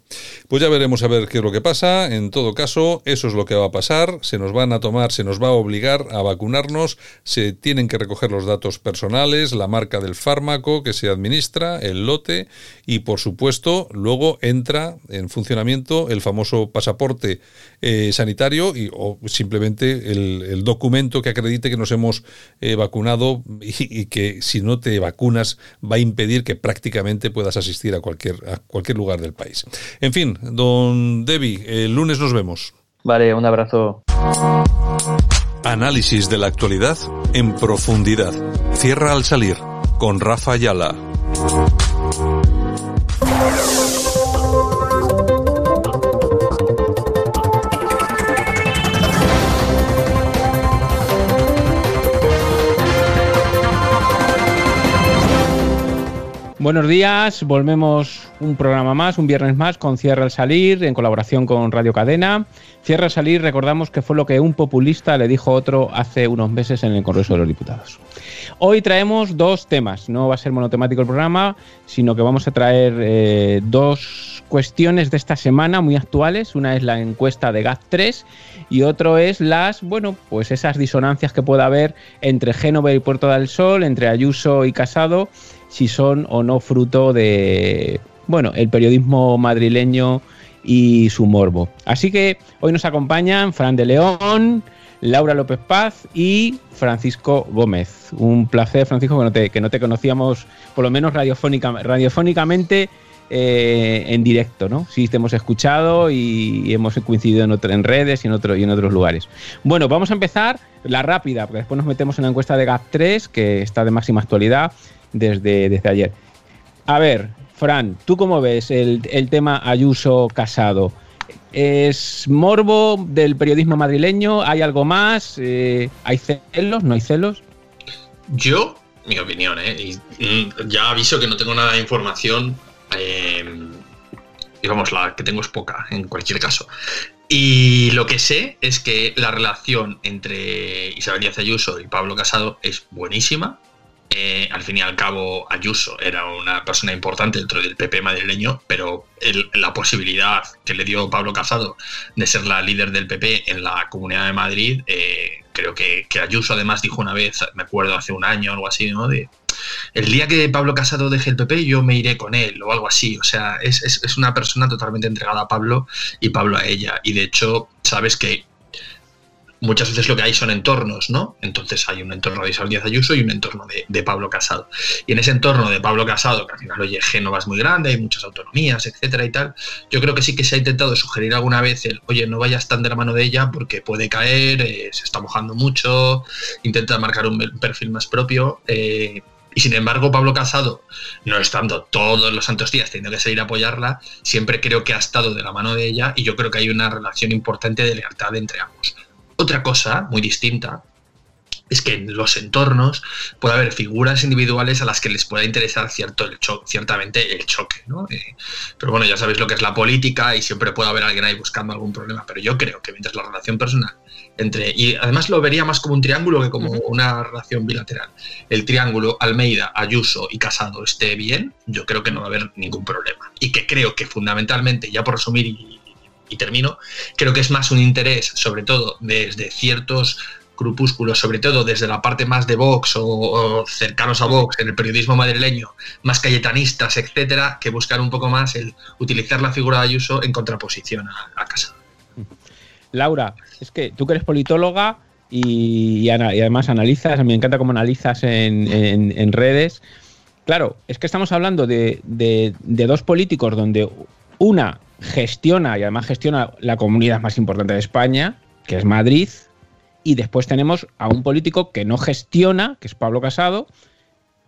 pues ya veremos a ver qué es lo que pasa. En todo caso, eso es lo que va a pasar. Se nos van a tomar, se nos va a obligar a vacunarnos. Se tienen que recoger los datos personales, la marca del fármaco que se administra, el lote y, por supuesto, luego entra en funcionamiento el famoso pasaporte eh, sanitario y o simplemente el, el documento que acredite que nos hemos eh, vacunado y, y que si no te vacunas va a impedir que prácticamente puedas asistir a cualquier, a cualquier lugar del país. En fin, don Debbie, el lunes nos vemos. Vale, un abrazo. Análisis de la actualidad en profundidad. Cierra al salir con Rafa Ayala. Thank you. Buenos días, volvemos un programa más, un viernes más con Cierra al Salir en colaboración con Radio Cadena. Cierra al Salir, recordamos que fue lo que un populista le dijo a otro hace unos meses en el Congreso de los Diputados. Hoy traemos dos temas, no va a ser monotemático el programa, sino que vamos a traer eh, dos cuestiones de esta semana muy actuales. Una es la encuesta de GAT3 y otro es las, bueno, pues esas disonancias que pueda haber entre Génova y Puerto del Sol, entre Ayuso y Casado, si son o no fruto de, bueno, el periodismo madrileño y su morbo. Así que hoy nos acompañan Fran de León, Laura López Paz y Francisco Gómez. Un placer, Francisco, que no te, que no te conocíamos, por lo menos radiofónica, radiofónicamente, eh, en directo, ¿no? Sí, te hemos escuchado y, hemos coincidido en, otro- en redes y en, y en otros lugares. Bueno, vamos a empezar la rápida, porque después nos metemos en la encuesta de GAP3, que está de máxima actualidad desde, desde ayer. A ver, Fran, ¿tú cómo ves el, el tema Ayuso-Casado? ¿Es morbo del periodismo madrileño? ¿Hay algo más? Eh, ¿Hay celos? ¿No hay celos? Yo, mi opinión, ¿eh? y, mm, ya aviso que no tengo nada de información. eh, digamos, la que tengo es poca, en cualquier caso. Y lo que sé es que la relación entre Isabel Díaz Ayuso y Pablo Casado es buenísima. Eh, al fin y al cabo, Ayuso era una persona importante dentro del PP madrileño, pero la posibilidad que le dio Pablo Casado de ser la líder del PP en la Comunidad de Madrid, eh, creo que, que Ayuso además dijo una vez, me acuerdo hace un año o algo así, ¿no? De, el día que Pablo Casado deje el PP yo me iré con él o algo así. O sea, es, es- es una persona totalmente entregada a Pablo y Pablo a ella. Y de hecho, sabes que muchas veces lo que hay son entornos, ¿no? Entonces hay un entorno de Isabel Díaz Ayuso y un entorno de, Pablo Casado. Y en ese entorno de Pablo Casado, que al final, oye, Génova es muy grande, hay muchas autonomías, etcétera y tal, yo creo que sí que se ha intentado sugerir alguna vez el, oye, no vayas tan de la mano de ella porque puede caer, eh, se está mojando mucho, intenta marcar un perfil más propio. eh, y sin embargo, Pablo Casado, no estando todos los santos días teniendo que salir a apoyarla, siempre creo que ha estado de la mano de ella y yo creo que hay una relación importante de lealtad entre ambos. Otra cosa muy distinta es que en los entornos puede haber figuras individuales a las que les pueda interesar cierto el ciertamente el choque. ¿no? Eh, pero bueno, ya sabéis lo que es la política y siempre puede haber alguien ahí buscando algún problema. Pero yo creo que mientras la relación personal entre. Y además lo vería más como un triángulo que como una relación bilateral. El triángulo Almeida, Ayuso y Casado esté bien, yo creo que no va a haber ningún problema. Y que creo que fundamentalmente, ya por resumir y, y termino, creo que es más un interés, sobre todo desde ciertos grupúsculos, sobre todo desde la parte más de Vox o, cercanos a Vox en el periodismo madrileño, más cayetanistas, etcétera, que buscar un poco más el utilizar la figura de Ayuso en contraposición a, Casa. Laura, es que tú que eres politóloga y, además analizas, me encanta cómo analizas en, redes. Claro, es que estamos hablando de, de dos políticos donde una gestiona y además gestiona la comunidad más importante de España, que es Madrid, y después tenemos a un político que no gestiona, que es Pablo Casado,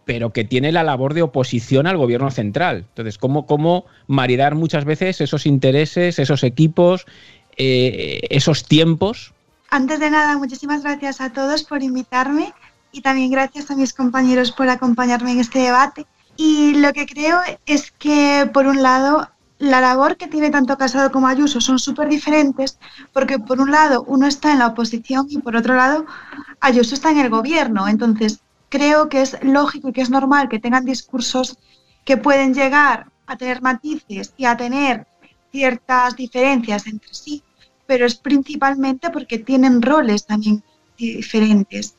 pero que tiene la labor de oposición al gobierno central. Entonces, ¿cómo, cómo maridar muchas veces esos intereses, esos equipos, eh, esos tiempos? Antes de nada, muchísimas gracias a todos por invitarme y también gracias a mis compañeros por acompañarme en este debate. Y lo que creo es que, por un lado, la labor que tiene tanto Casado como Ayuso son súper diferentes porque por un lado uno está en la oposición y por otro lado Ayuso está en el gobierno. Entonces creo que es lógico y que es normal que tengan discursos que pueden llegar a tener matices y a tener ciertas diferencias entre sí, pero es principalmente porque tienen roles también diferentes.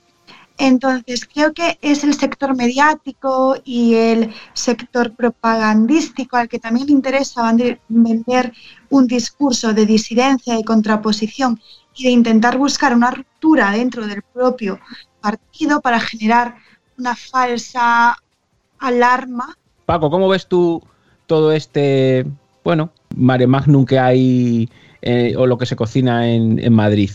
Entonces, creo que es el sector mediático y el sector propagandístico al que también le interesa vender un discurso de disidencia y contraposición y de intentar buscar una ruptura dentro del propio partido para generar una falsa alarma. Paco, ¿cómo ves tú todo este, bueno, mare magnum que hay eh, o lo que se cocina en, en Madrid?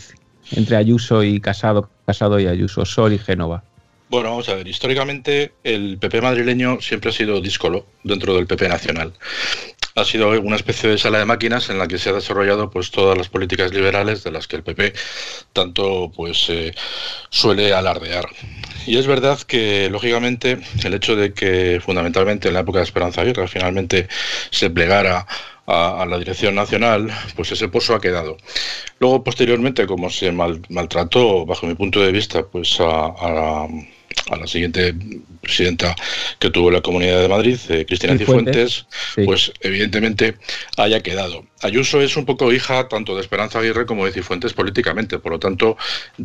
Entre Ayuso y Casado, Casado y Ayuso, Sol y Génova? Bueno, vamos a ver, históricamente el PP madrileño siempre ha sido díscolo dentro del PP nacional. Ha sido una especie de sala de máquinas en la que se ha desarrollado pues todas las políticas liberales de las que el PP tanto pues eh, suele alardear. Y es verdad que lógicamente el hecho de que fundamentalmente en la época de Esperanza Aguirre finalmente se plegara a, la dirección nacional, pues ese pozo ha quedado. Luego, posteriormente, como se maltrató, bajo mi punto de vista, pues a, la siguiente presidenta que tuvo la Comunidad de Madrid, eh, Cristina Cifuentes, pues evidentemente haya quedado. Ayuso es un poco hija tanto de Esperanza Aguirre como de Cifuentes políticamente, por lo tanto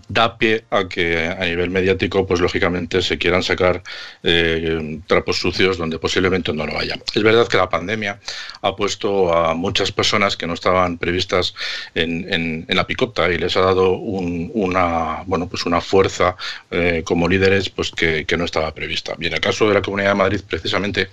da pie a que a nivel mediático, pues lógicamente se quieran sacar eh, trapos sucios donde posiblemente no lo haya. Es verdad que la pandemia ha puesto a muchas personas que no estaban previstas en, la picota y les ha dado una bueno pues una fuerza eh, como líderes pues que, no estaba prevista. Y en el caso de la Comunidad de Madrid, precisamente,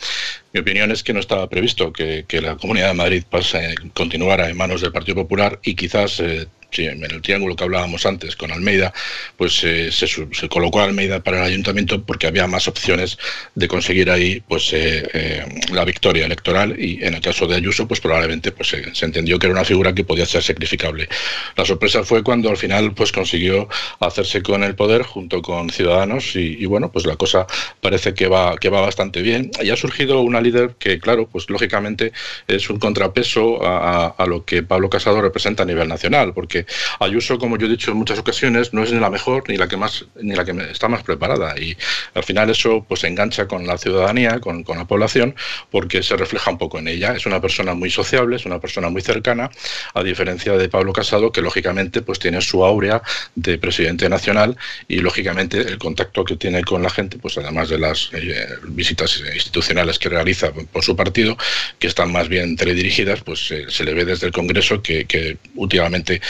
mi opinión es que no estaba previsto que, la Comunidad de Madrid pase con continuara en manos del Partido Popular y quizás eh, en el triángulo que hablábamos antes con Almeida, pues eh, se, colocó a Almeida para el ayuntamiento porque había más opciones de conseguir ahí pues eh, la victoria electoral y en el caso de Ayuso pues probablemente pues se entendió que era una figura que podía ser sacrificable. La sorpresa fue cuando al final pues consiguió hacerse con el poder junto con Ciudadanos y, bueno pues la cosa parece que va que va bastante bien y ha surgido una líder que claro pues lógicamente es un contrapeso a, a lo que Pablo Casado representa a nivel nacional porque Ayuso, como yo he dicho en muchas ocasiones, no es ni la mejor ni la que más ni la que está más preparada y al final eso pues engancha con la ciudadanía, con, la población, porque se refleja un poco en ella. Es una persona muy sociable, es una persona muy cercana, a diferencia de Pablo Casado, que lógicamente pues tiene su áurea de presidente nacional y lógicamente el contacto que tiene con la gente, pues además de las eh, visitas institucionales que realiza por su partido, que están más bien teledirigidas, pues eh, se le ve desde el Congreso que últimamente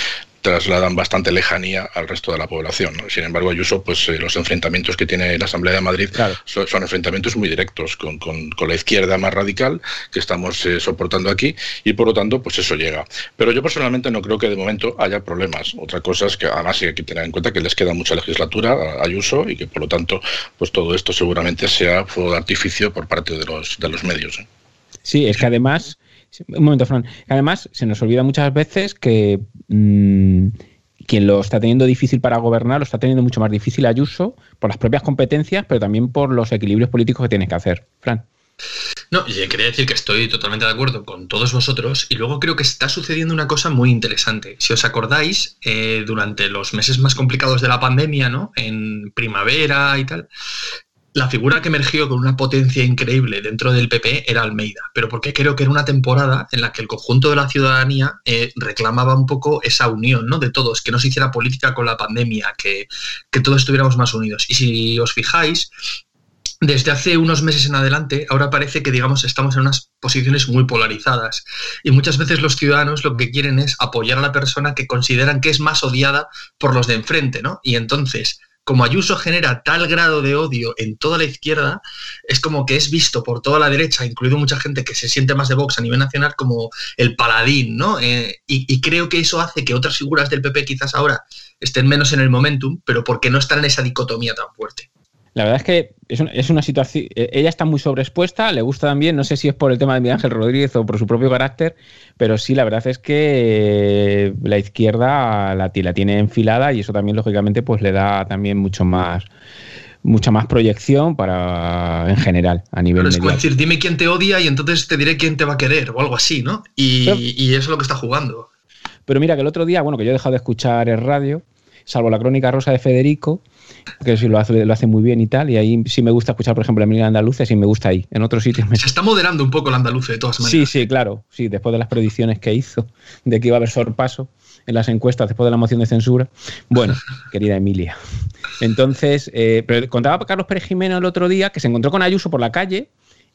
trasladan bastante lejanía al resto de la población. Sin embargo, Ayuso, pues eh, los enfrentamientos que tiene la Asamblea de Madrid son, enfrentamientos muy directos con, la izquierda más radical que estamos eh, soportando aquí y por lo tanto, pues eso llega. Pero yo personalmente no creo que de momento haya problemas. Otra cosa es que además hay que tener en cuenta que les queda mucha legislatura a Ayuso y que por lo tanto, pues todo esto seguramente sea fuego de artificio por parte de los, de los medios. ¿eh? Sí, es que además un momento, Fran. Además, se nos olvida muchas veces que, mm, quien lo está teniendo difícil para gobernar, lo está teniendo mucho más difícil Ayuso por las propias competencias, pero también por los equilibrios políticos que tiene que hacer. Fran. No, quería decir que estoy totalmente de acuerdo con todos vosotros y luego creo que está sucediendo una cosa muy interesante. Si os acordáis, eh, durante los meses más complicados de la pandemia, ¿no? En primavera y tal, la figura que emergió con una potencia increíble dentro del PP era Almeida, pero porque creo que era una temporada en la que el conjunto de la ciudadanía eh, reclamaba un poco esa unión ¿no? de todos, que no se hiciera política con la pandemia, que, que todos estuviéramos más unidos. Y si os fijáis, desde hace unos meses en adelante, ahora parece que, digamos, estamos en unas posiciones muy polarizadas. Y muchas veces los ciudadanos lo que quieren es apoyar a la persona que consideran que es más odiada por los de enfrente, ¿no? Y entonces, como Ayuso genera tal grado de odio en toda la izquierda, es como que es visto por toda la derecha, incluido mucha gente que se siente más de Vox a nivel nacional, como el paladín, ¿no? Eh, y, y creo que eso hace que otras figuras del PP quizás ahora estén menos en el momentum, pero porque no están en esa dicotomía tan fuerte. La verdad es que es una, situación. Eh, ella está muy sobreexpuesta, le gusta también, no sé si es por el tema de Miguel Ángel Rodríguez o por su propio carácter, pero sí, la verdad es que la izquierda la, la tiene enfilada y eso también, lógicamente, pues le da también mucho más mucha más proyección para en general a nivel es como decir dime quién te odia y entonces te diré quién te va a querer o algo así no y, y eso es lo que está jugando pero mira que el otro día bueno que yo he dejado de escuchar el radio salvo la crónica rosa de Federico que sí lo hace, lo hace muy bien y tal. Y ahí sí me gusta escuchar, por ejemplo, Emilio Andaluce, sí me gusta ahí. En otros sitios Se está moderando un poco el Andaluce, de todas maneras. Sí, sí, claro. Sí, después de las predicciones que hizo de que iba a haber sorpaso en las encuestas después de la moción de censura. Bueno, *laughs* querida Emilia. Entonces, eh, pero contaba Carlos Pérez Jimeno el otro día que se encontró con Ayuso por la calle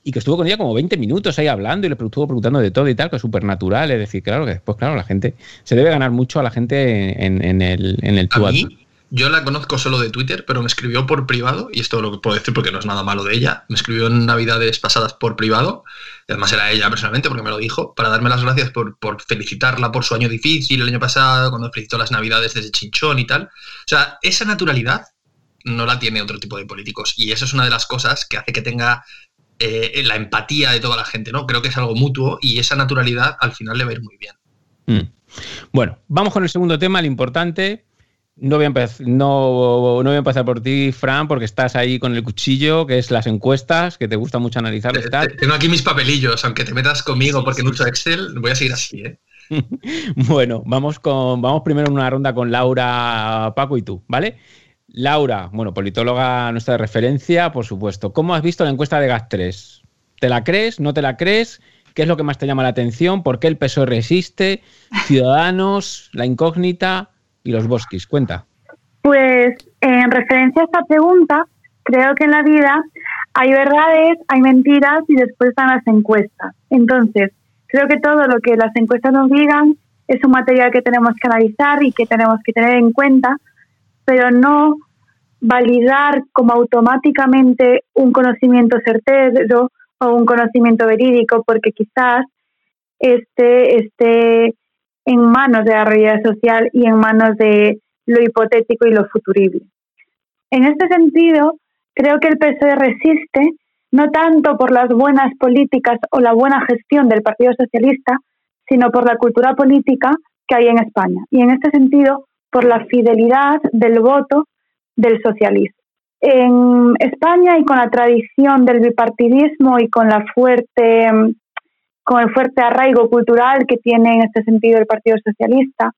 y que estuvo con ella como 20 minutos ahí hablando y le estuvo preguntando de todo y tal, que es súper natural. Es decir, claro que después, claro, la gente se debe ganar mucho a la gente en, el, en el yo la conozco solo de Twitter, pero me escribió por privado, y esto lo que puedo decir porque no es nada malo de ella. Me escribió en Navidades pasadas por privado, y además era ella personalmente porque me lo dijo, para darme las gracias por, felicitarla por su año difícil el año pasado, cuando felicitó las Navidades desde Chinchón y tal. O sea, esa naturalidad no la tiene otro tipo de políticos, y eso es una de las cosas que hace que tenga eh, la empatía de toda la gente, ¿no? Creo que es algo mutuo y esa naturalidad al final le va a ir muy bien. Mm. Bueno, vamos con el segundo tema, el importante no voy, a no, no voy a empezar por ti, Fran, porque estás ahí con el cuchillo, que es las encuestas, que te gusta mucho analizar. Tengo aquí mis papelillos, aunque te metas conmigo porque no uso Excel, voy a seguir así. ¿eh? *laughs* bueno, vamos, con, vamos primero en una ronda con Laura, Paco y tú, ¿vale? Laura, bueno, politóloga nuestra de referencia, por supuesto. ¿Cómo has visto la encuesta de GAS3? ¿Te la crees? ¿No te la crees? ¿Qué es lo que más te llama la atención? ¿Por qué el PSOE resiste? *laughs* ¿Ciudadanos? ¿La incógnita? Y los bosques? Cuenta. Pues en referencia a esta pregunta, creo que en la vida hay verdades, hay mentiras y después están las encuestas. Entonces, creo que todo lo que las encuestas nos digan es un material que tenemos que analizar y que tenemos que tener en cuenta, pero no validar como automáticamente un conocimiento certero o un conocimiento verídico, porque quizás este esté en manos de la realidad social y en manos de lo hipotético y lo futurible. En este sentido, creo que el PSOE resiste no tanto por las buenas políticas o la buena gestión del Partido Socialista, sino por la cultura política que hay en España. Y en este sentido, por la fidelidad del voto del socialismo. En España y con la tradición del bipartidismo y con la fuerte con el fuerte arraigo cultural que tiene en este sentido el Partido Socialista,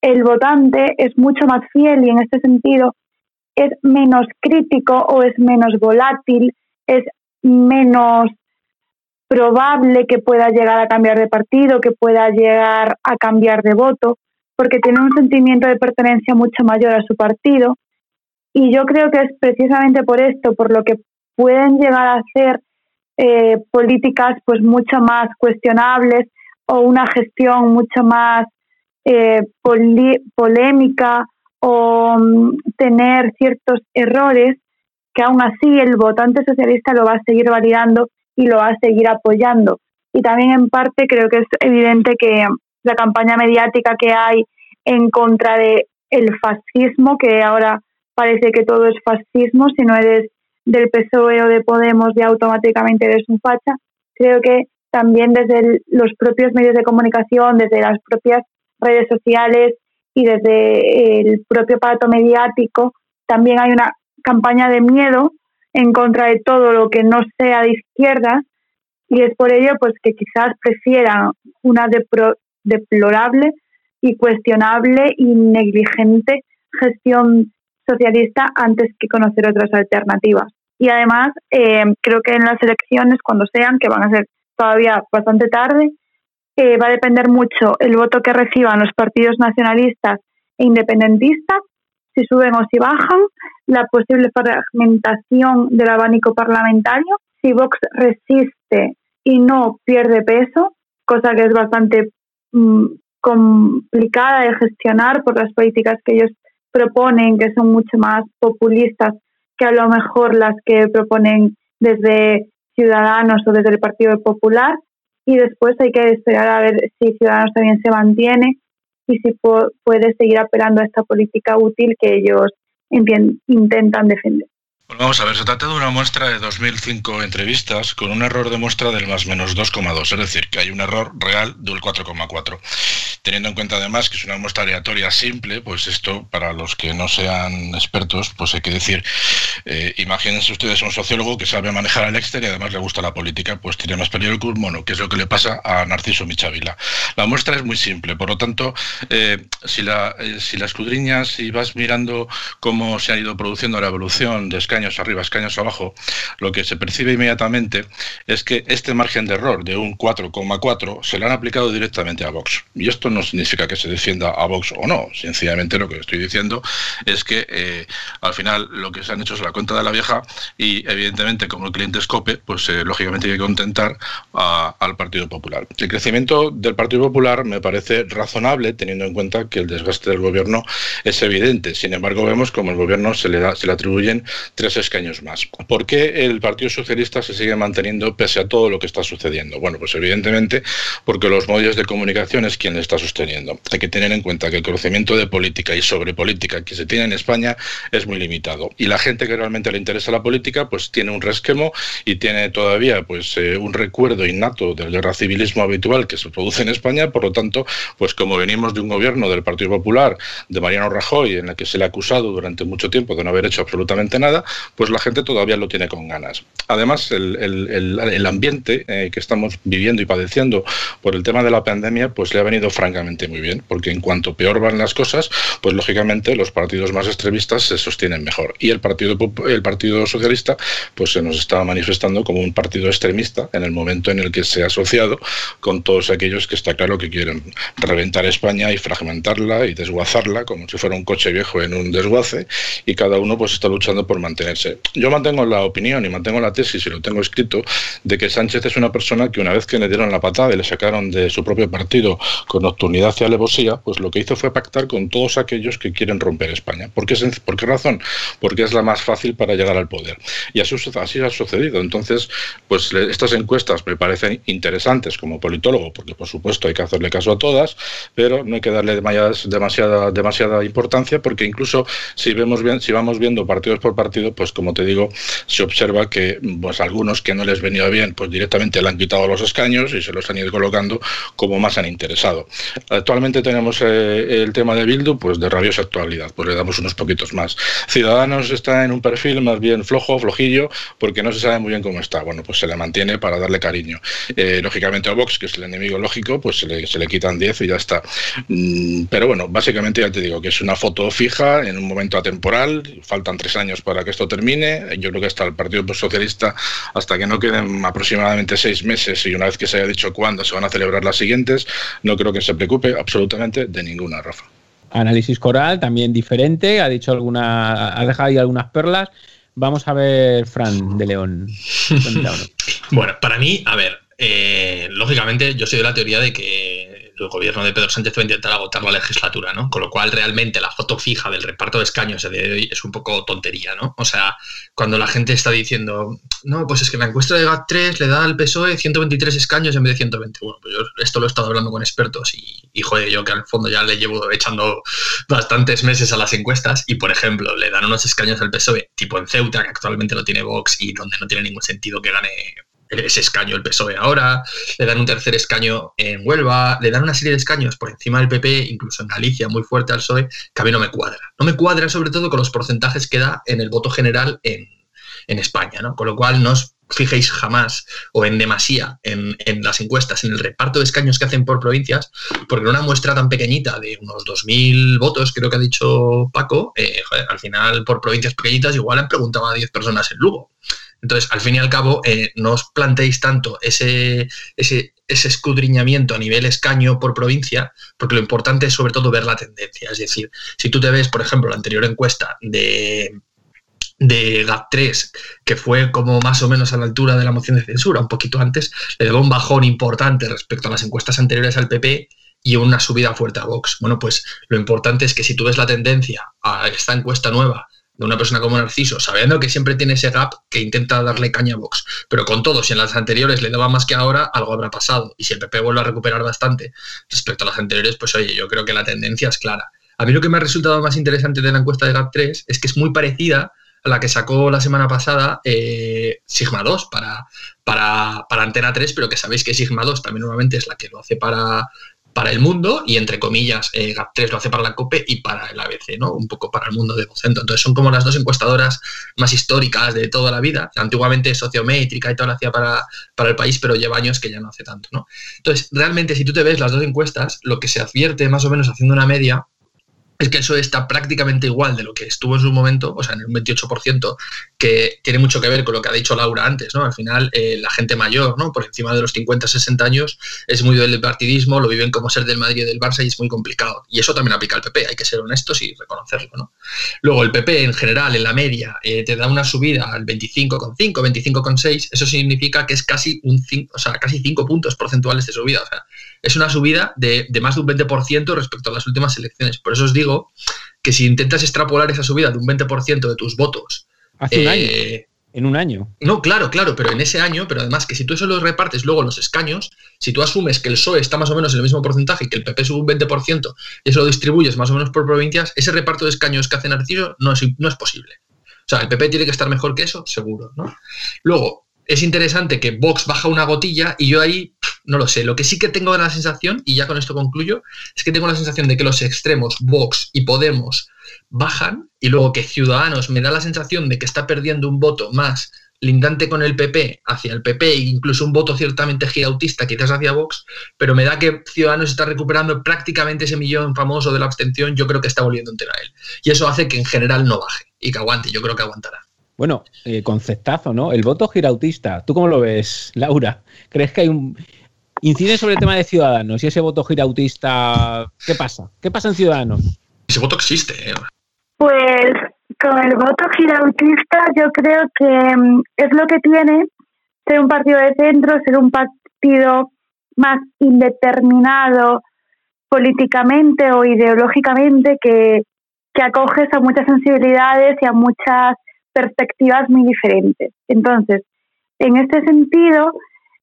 el votante es mucho más fiel y en este sentido es menos crítico o es menos volátil, es menos probable que pueda llegar a cambiar de partido, que pueda llegar a cambiar de voto, porque tiene un sentimiento de pertenencia mucho mayor a su partido. Y yo creo que es precisamente por esto, por lo que pueden llegar a ser eh, políticas pues mucho más cuestionables o una gestión mucho más eh, polémica o mm, tener ciertos errores que aún así el votante socialista lo va a seguir validando y lo va a seguir apoyando. Y también en parte creo que es evidente que la campaña mediática que hay en contra de fascismo, que ahora parece que todo es fascismo, si no eres del PSOE o de Podemos ya automáticamente eres un facha. Creo que también desde los propios medios de comunicación, desde las propias redes sociales y desde el propio aparato mediático también hay una campaña de miedo en contra de todo lo que no sea de izquierda y es por ello pues que quizás prefieran una deplorable y cuestionable y negligente gestión socialista antes que conocer otras alternativas. Y además, eh, creo que en las elecciones, cuando sean, que van a ser todavía bastante tarde, eh, va a depender mucho el voto que reciban los partidos nacionalistas e independentistas, si suben o si bajan, la posible fragmentación del abanico parlamentario, si Vox resiste y no pierde peso, cosa que es bastante mm, complicada de gestionar por las políticas que ellos proponen, que son mucho más populistas que a lo mejor las que proponen desde Ciudadanos o desde el Partido Popular. Y después hay que esperar a ver si Ciudadanos también se mantiene y si puede seguir apelando a esta política útil que ellos intentan defender. Bueno, vamos a ver, se trata de una muestra de 2005 entrevistas con un error de muestra del más menos 2,2, es decir, que hay un error real del 4,4. Teniendo en cuenta además que es una muestra aleatoria simple, pues esto para los que no sean expertos, pues hay que decir, eh, imagínense ustedes un sociólogo que sabe manejar al exterior y además le gusta la política, pues tiene más peligro que un mono, que es lo que le pasa a Narciso Michavila. La muestra es muy simple, por lo tanto, eh, si, la, eh, si la escudriñas y vas mirando cómo se ha ido produciendo la evolución de escaños arriba, escaños abajo, lo que se percibe inmediatamente es que este margen de error de un 4,4 se le han aplicado directamente a Vox. Y esto no significa que se defienda a Vox o no. Sencillamente lo que estoy diciendo es que eh, al final lo que se han hecho es la cuenta de la vieja y evidentemente como el cliente es COPE, pues eh, lógicamente hay que contentar al Partido Popular. El crecimiento del Partido Popular me parece razonable teniendo en cuenta que el desgaste del gobierno es evidente. Sin embargo, vemos como el gobierno se le, da, se le atribuyen tres escaños más. ¿Por qué el Partido Socialista se sigue manteniendo pese a todo lo que está sucediendo? Bueno, pues evidentemente porque los medios de comunicación es quien le está sosteniendo. Hay que tener en cuenta que el conocimiento de política y sobre política que se tiene en España es muy limitado. Y la gente que realmente le interesa la política, pues tiene un resquemo y tiene todavía pues eh, un recuerdo innato del guerra civilismo habitual que se produce en España. Por lo tanto, pues como venimos de un gobierno del Partido Popular, de Mariano Rajoy, en el que se le ha acusado durante mucho tiempo de no haber hecho absolutamente nada, pues la gente todavía lo tiene con ganas. Además, el, ambiente eh, que estamos viviendo y padeciendo por el tema de la pandemia, pues le ha venido francamente muy bien, porque en cuanto peor van las cosas, pues lógicamente los partidos más extremistas se sostienen mejor. Y el Partido, el partido Socialista pues se nos está manifestando como un partido extremista en el momento en el que se ha asociado con todos aquellos que está claro que quieren reventar España y fragmentarla y desguazarla como si fuera un coche viejo en un desguace y cada uno pues está luchando por mantenerse. Yo mantengo la opinión y mantengo la tesis y lo tengo escrito de que Sánchez es una persona que una vez que le dieron la patada y le sacaron de su propio partido con unidad y alevosía, pues lo que hizo fue pactar con todos aquellos que quieren romper España. ¿Por qué, ¿Por qué razón? Porque es la más fácil para llegar al poder. Y así, así ha sucedido. Entonces, pues estas encuestas me parecen interesantes como politólogo, porque por supuesto hay que hacerle caso a todas, pero no hay que darle demasiada, demasiada importancia, porque incluso si vemos bien, si vamos viendo partidos por partido, pues como te digo, se observa que pues algunos que no les venía bien, pues directamente le han quitado los escaños y se los han ido colocando como más han interesado. Actualmente tenemos eh, el tema de Bildu, pues de rabiosa actualidad, pues le damos unos poquitos más. Ciudadanos está en un perfil más bien flojo, flojillo, porque no se sabe muy bien cómo está. Bueno, pues se le mantiene para darle cariño. Eh, lógicamente a Vox, que es el enemigo lógico, pues se le, quitan 10 y ya está. Mm, pero bueno, básicamente ya te digo que es una foto fija en un momento atemporal, faltan tres años para que esto termine. Yo creo que hasta el Partido Socialista, hasta que no queden aproximadamente seis meses y una vez que se haya dicho cuándo se van a celebrar las siguientes, no creo que se preocupe absolutamente de ninguna, Rafa. Análisis coral, también diferente, ha dicho alguna, ha dejado ahí algunas perlas. Vamos a ver, Fran de León. *laughs* bueno, para mí, a ver, eh, lógicamente yo soy de la teoría de que el gobierno de Pedro Sánchez va a intentar agotar la legislatura, ¿no? Con lo cual, realmente, la foto fija del reparto de escaños de hoy es un poco tontería, ¿no? O sea, cuando la gente está diciendo, no, pues es que la encuesta de GAT3 le da al PSOE 123 escaños en vez de 120. Bueno, pues yo esto lo he estado hablando con expertos y, y joder, yo que al fondo ya le llevo echando bastantes meses a las encuestas y, por ejemplo, le dan unos escaños al PSOE, tipo en Ceuta, que actualmente no tiene Vox y donde no tiene ningún sentido que gane ese escaño el PSOE ahora, le dan un tercer escaño en Huelva, le dan una serie de escaños por encima del PP, incluso en Galicia, muy fuerte al PSOE, que a mí no me cuadra. No me cuadra sobre todo con los porcentajes que da en el voto general en, en España, ¿no? Con lo cual no os fijéis jamás o en demasía en, las encuestas, en el reparto de escaños que hacen por provincias, porque en una muestra tan pequeñita de unos 2.000 votos, creo que ha dicho Paco, eh, al final por provincias pequeñitas igual han preguntado a 10 personas en Lugo. Entonces, al fin y al cabo, eh, no os planteéis tanto ese, ese, ese escudriñamiento a nivel escaño por provincia, porque lo importante es sobre todo ver la tendencia. Es decir, si tú te ves, por ejemplo, la anterior encuesta de, de GAP3, que fue como más o menos a la altura de la moción de censura, un poquito antes, le dio un bajón importante respecto a las encuestas anteriores al PP y una subida fuerte a Vox. Bueno, pues lo importante es que si tú ves la tendencia a esta encuesta nueva de una persona como Narciso, sabiendo que siempre tiene ese gap que intenta darle caña a Vox, pero con todo, si en las anteriores le daba más que ahora, algo habrá pasado. Y si el PP vuelve a recuperar bastante respecto a las anteriores, pues oye, yo creo que la tendencia es clara. A mí lo que me ha resultado más interesante de la encuesta de GAP3 es que es muy parecida a la que sacó la semana pasada eh, Sigma 2 para, para, para, Antena 3, pero que sabéis que Sigma 2 también normalmente es la que lo hace para, para el mundo y entre comillas eh, GAP3 lo hace para la COPE y para el ABC, ¿no? Un poco para el mundo de Vocento. Entonces son como las dos encuestadoras más históricas de toda la vida. Antiguamente sociométrica y todo lo hacía para, para el país, pero lleva años que ya no hace tanto, ¿no? Entonces, realmente si tú te ves las dos encuestas, lo que se advierte más o menos haciendo una media es que eso está prácticamente igual de lo que estuvo en su momento, o sea, en un 28%, que tiene mucho que ver con lo que ha dicho Laura antes, ¿no? Al final, eh, la gente mayor, ¿no? Por encima de los 50, 60 años, es muy del partidismo, lo viven como ser del Madrid y del Barça y es muy complicado. Y eso también aplica al PP, hay que ser honestos y reconocerlo, ¿no? Luego, el PP en general, en la media, eh, te da una subida al 25,5, 25,6, eso significa que es casi un 5, o sea, casi 5 puntos porcentuales de subida, o sea, es una subida de, más de un 20% respecto a las últimas elecciones. Por eso os digo que si intentas extrapolar esa subida de un 20% de tus votos. Hace un año. Eh, en un año. No, claro, claro, pero en ese año, pero además que si tú eso lo repartes luego los escaños, si tú asumes que el PSOE está más o menos en el mismo porcentaje y que el PP sube un 20% y eso lo distribuyes más o menos por provincias, ese reparto de escaños que hace Narciso no es, no es posible. O sea, el PP tiene que estar mejor que eso, seguro, ¿no? Luego, es interesante que Vox baja una gotilla y yo ahí no lo sé. Lo que sí que tengo la sensación, y ya con esto concluyo, es que tengo la sensación de que los extremos, Vox y Podemos, bajan y luego que Ciudadanos me da la sensación de que está perdiendo un voto más lindante con el PP hacia el PP e incluso un voto ciertamente gigautista quizás hacia Vox, pero me da que Ciudadanos está recuperando prácticamente ese millón famoso de la abstención, yo creo que está volviendo entera a él. Y eso hace que en general no baje y que aguante, yo creo que aguantará. Bueno, eh, conceptazo, ¿no? El voto girautista. ¿Tú cómo lo ves, Laura? ¿Crees que hay un... Incide sobre el tema de Ciudadanos y ese voto girautista, ¿qué pasa? ¿Qué pasa en Ciudadanos? Ese voto existe. ¿eh? Pues con el voto girautista yo creo que mm, es lo que tiene ser un partido de centro, ser un partido más indeterminado políticamente o ideológicamente que, que acoges a muchas sensibilidades y a muchas perspectivas muy diferentes. Entonces, en este sentido,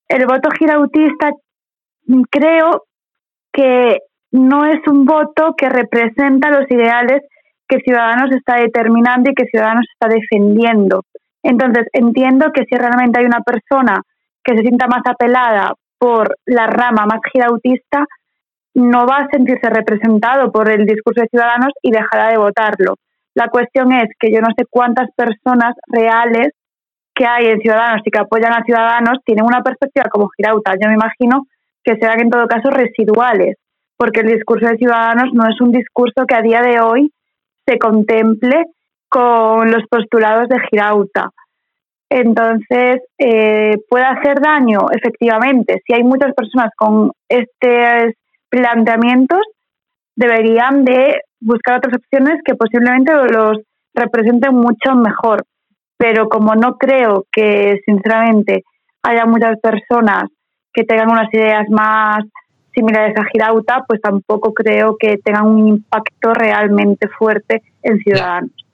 el voto girautista creo que no es un voto que representa los ideales que Ciudadanos está determinando y que Ciudadanos está defendiendo. Entonces, entiendo que si realmente hay una persona que se sienta más apelada por la rama más girautista, no va a sentirse representado por el discurso de Ciudadanos y dejará de votarlo. La cuestión es que yo no sé cuántas personas reales que hay en Ciudadanos y que apoyan a Ciudadanos tienen una perspectiva como Girauta. Yo me imagino que serán en todo caso residuales, porque el discurso de Ciudadanos no es un discurso que a día de hoy se contemple con los postulados de Girauta. Entonces, eh, ¿puede hacer daño? Efectivamente. Si hay muchas personas con estos planteamientos, deberían de buscar otras opciones que posiblemente los representen mucho mejor. Pero como no creo que, sinceramente, haya muchas personas que tengan unas ideas más similares a Girauta, pues tampoco creo que tengan un impacto realmente fuerte en Ciudadanos.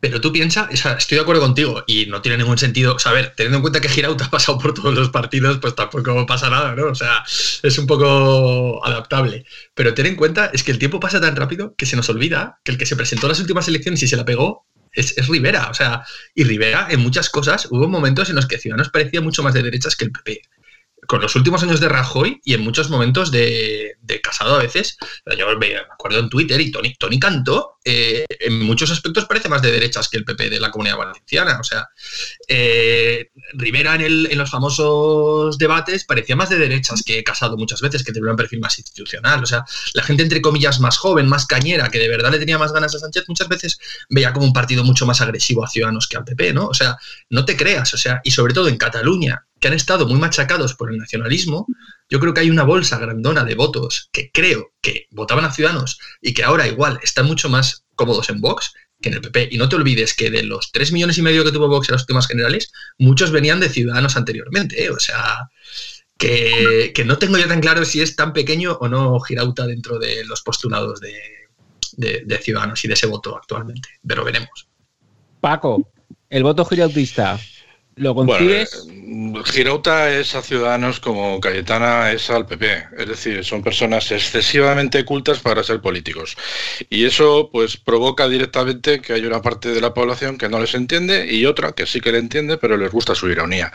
Pero tú piensas, estoy de acuerdo contigo y no tiene ningún sentido. O sea, a ver, teniendo en cuenta que Girauta *laughs* ha pasado por todos los partidos, pues tampoco pasa nada, ¿no? O sea, es un poco adaptable. Pero ten en cuenta, es que el tiempo pasa tan rápido que se nos olvida que el que se presentó a las últimas elecciones y se la pegó es, es Rivera. O sea, y Rivera en muchas cosas hubo momentos en los que Ciudadanos parecía mucho más de derechas que el PP con los últimos años de Rajoy y en muchos momentos de, Casado a veces, yo me acuerdo en Twitter y Tony, Tony Cantó, eh, en muchos aspectos parece más de derechas que el PP de la Comunidad Valenciana. O sea, eh, Rivera en, los famosos debates parecía más de derechas que Casado muchas veces, que tenía un perfil más institucional. O sea, la gente entre comillas más joven, más cañera, que de verdad le tenía más ganas a Sánchez, muchas veces veía como un partido mucho más agresivo a Ciudadanos que al PP, ¿no? O sea, no te creas, o sea, y sobre todo en Cataluña, que han estado muy machacados por el nacionalismo, yo creo que hay una bolsa grandona de votos que creo que votaban a Ciudadanos y que ahora igual están mucho más cómodos en Vox que en el PP. Y no te olvides que de los 3 millones y medio que tuvo Vox en los temas generales, muchos venían de Ciudadanos anteriormente. ¿eh? O sea, que, no tengo ya tan claro si es tan pequeño o no Girauta dentro de los postulados de, de Ciudadanos y de ese voto actualmente. Pero veremos. Paco, el voto girautista. ¿Lo concibes? Bueno, Girauta es a Ciudadanos como Cayetana es al PP. Es decir, son personas excesivamente cultas para ser políticos. Y eso pues provoca directamente que hay una parte de la población que no les entiende y otra que sí que le entiende, pero les gusta su ironía.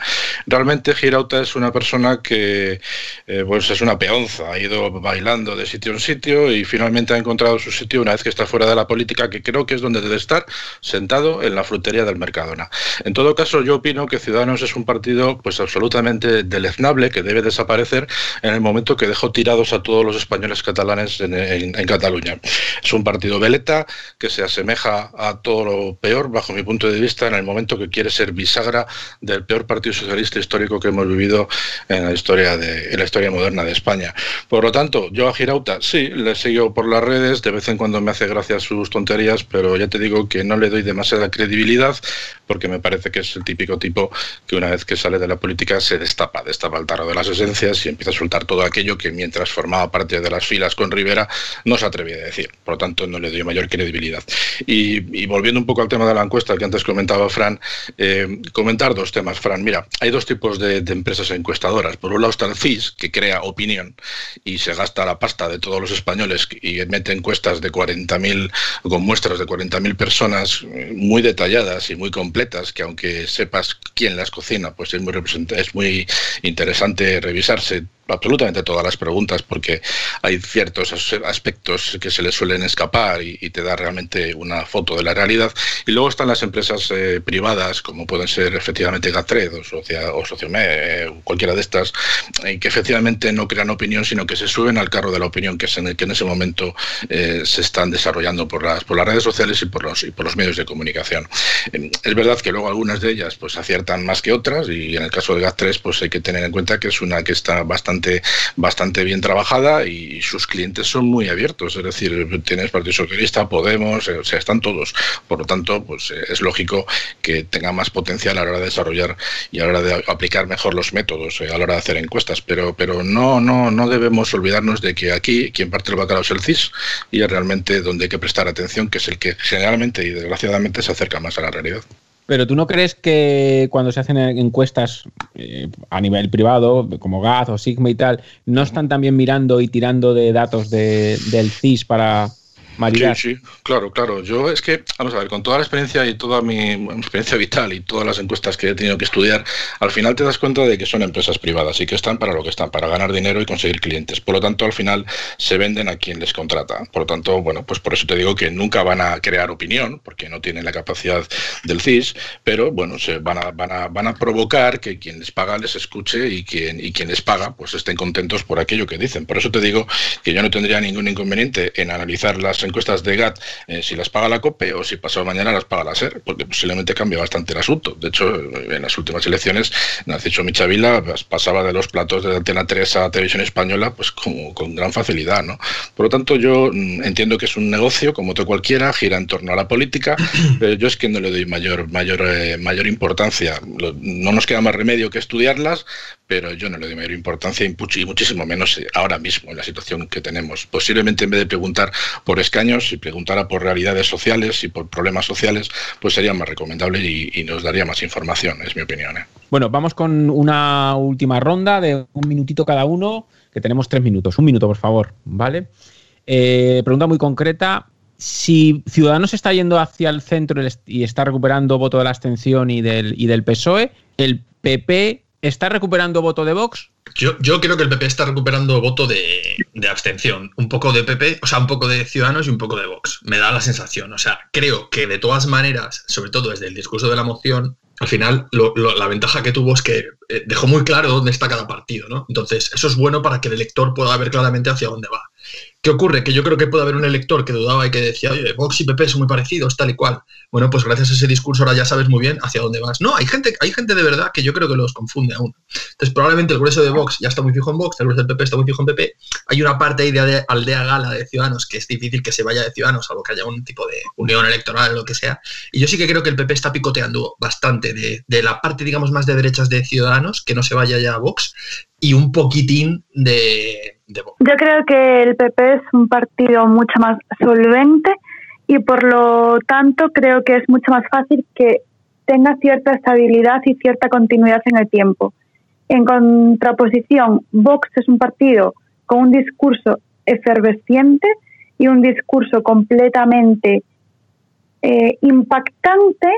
Realmente Girauta es una persona que eh, pues es una peonza, ha ido bailando de sitio en sitio y finalmente ha encontrado su sitio una vez que está fuera de la política, que creo que es donde debe estar, sentado en la frutería del Mercadona. En todo caso, yo opino que Ciudadanos es un partido pues absolutamente deleznable que debe desaparecer en el momento que dejó tirados a todos los españoles catalanes en, Cataluña. Es un partido veleta que se asemeja a todo lo peor, bajo mi punto de vista, en el momento que quiere ser bisagra del peor partido socialista histórico que hemos vivido en la historia de la historia moderna de España. Por lo tanto, yo a Girauta sí le sigo por las redes, de vez en cuando me hace gracia sus tonterías, pero ya te digo que no le doy demasiada credibilidad porque me parece que es el típico tipo que una vez que sale de la política se destapa, destapa el tarro de las esencias y empieza a soltar todo aquello que mientras formaba parte de las filas con Rivera no se atrevía a decir. Por lo tanto, no le doy mayor credibilidad. Y, volviendo un poco al tema de la encuesta que antes comentaba Fran, eh, comentar dos temas, Fran. Mira, hay dos tipos de, empresas encuestadoras. Por un lado está el CIS, que crea opinión y se gasta la pasta de todos los españoles y mete encuestas de 40.000, con muestras de 40.000 personas eh, muy detalladas y muy que aunque sepas quién las cocina, pues es muy, es muy interesante revisarse absolutamente todas las preguntas porque hay ciertos aspectos que se le suelen escapar y, te da realmente una foto de la realidad. Y luego están las empresas eh, privadas, como pueden ser efectivamente Gatred o, Socia, o Sociome, eh, cualquiera de estas, eh, que efectivamente no crean opinión, sino que se suben al carro de la opinión que, es en el que en ese momento se están desarrollando por las, redes sociales y por los, medios de comunicación. es verdad que luego algunas de ellas pues aciertan más que otras y en el caso de GAT3 pues hay que tener en cuenta que es una que está bastante bastante, bien trabajada y sus clientes son muy abiertos. Es decir, tienes Partido Socialista, Podemos, eh, o sea, están todos. Por lo tanto, pues eh, es lógico que tenga más potencial a la hora de desarrollar y a la hora de aplicar mejor los métodos eh, a la hora de hacer encuestas. Pero, pero no, no, no debemos olvidarnos de que aquí quien parte el bacalao es el CIS y es realmente donde hay que prestar atención, que es el que generalmente y desgraciadamente se acerca más a la realidad. Pero tú no crees que cuando se hacen encuestas eh, a nivel privado, como Gaz o Sigma y tal, no están también mirando y tirando de datos de, del CIS para, Sí, sí, claro, claro. Yo es que, vamos a ver, con toda la experiencia y toda mi experiencia vital y todas las encuestas que he tenido que estudiar, al final te das cuenta de que son empresas privadas y que están para lo que están, para ganar dinero y conseguir clientes. Por lo tanto, al final se venden a quien les contrata. Por lo tanto, bueno, pues por eso te digo que nunca van a crear opinión, porque no tienen la capacidad del CIS, pero bueno, se van a, van a, van a provocar que quien les paga les escuche y quien, y quien les paga pues estén contentos por aquello que dicen. Por eso te digo que yo no tendría ningún inconveniente en analizar las encuestas de GAT eh, si las paga la COPE o si pasado mañana las paga la SER, porque posiblemente cambia bastante el asunto. De hecho, en las últimas elecciones, Narciso Michavila pasaba de los platos de Antena 3 a Televisión Española pues como con gran facilidad. ¿no? Por lo tanto, yo mm, entiendo que es un negocio, como otro cualquiera, gira en torno a la política, *clears throat* pero yo es que no le doy mayor, mayor, eh, mayor importancia. No nos queda más remedio que estudiarlas, pero yo no le doy mayor importancia y muchísimo menos eh, ahora mismo en la situación que tenemos. Posiblemente en vez de preguntar por escaños, si preguntara por realidades sociales y por problemas sociales, pues sería más recomendable y, nos daría más información, es mi opinión. ¿eh? Bueno, vamos con una última ronda de un minutito cada uno, que tenemos tres minutos. Un minuto, por favor, ¿vale? Eh, pregunta muy concreta. si Ciudadanos está yendo hacia el centro y está recuperando voto de la abstención y del, y del PSOE, ¿el PP está recuperando voto de Vox? Yo, yo creo que el PP está recuperando voto de, de, abstención. Un poco de PP, o sea, un poco de Ciudadanos y un poco de Vox. Me da la sensación. O sea, creo que de todas maneras, sobre todo desde el discurso de la moción, al final la ventaja que tuvo es que eh, dejó muy claro dónde está cada partido, ¿no? Entonces, eso es bueno para que el elector pueda ver claramente hacia dónde va. ¿Qué ocurre? Que yo creo que puede haber un elector que dudaba y que decía, oye, Vox y PP son muy parecidos, tal y cual. Bueno, pues gracias a ese discurso ahora ya sabes muy bien hacia dónde vas. No, hay gente, hay gente de verdad que yo creo que los confunde aún. Entonces, probablemente el grueso de Vox ya está muy fijo en Vox, el grueso del PP está muy fijo en PP. Hay una parte ahí de aldea gala de Ciudadanos que es difícil que se vaya de Ciudadanos, salvo que haya un tipo de unión electoral o lo que sea. Y yo sí que creo que el PP está picoteando bastante de, de la parte, digamos, más de derechas de Ciudadanos, que no se vaya ya a Vox, y un poquitín de, Yo creo que el PP es un partido mucho más solvente y por lo tanto creo que es mucho más fácil que tenga cierta estabilidad y cierta continuidad en el tiempo. En contraposición, Vox es un partido con un discurso efervesciente y un discurso completamente eh, impactante,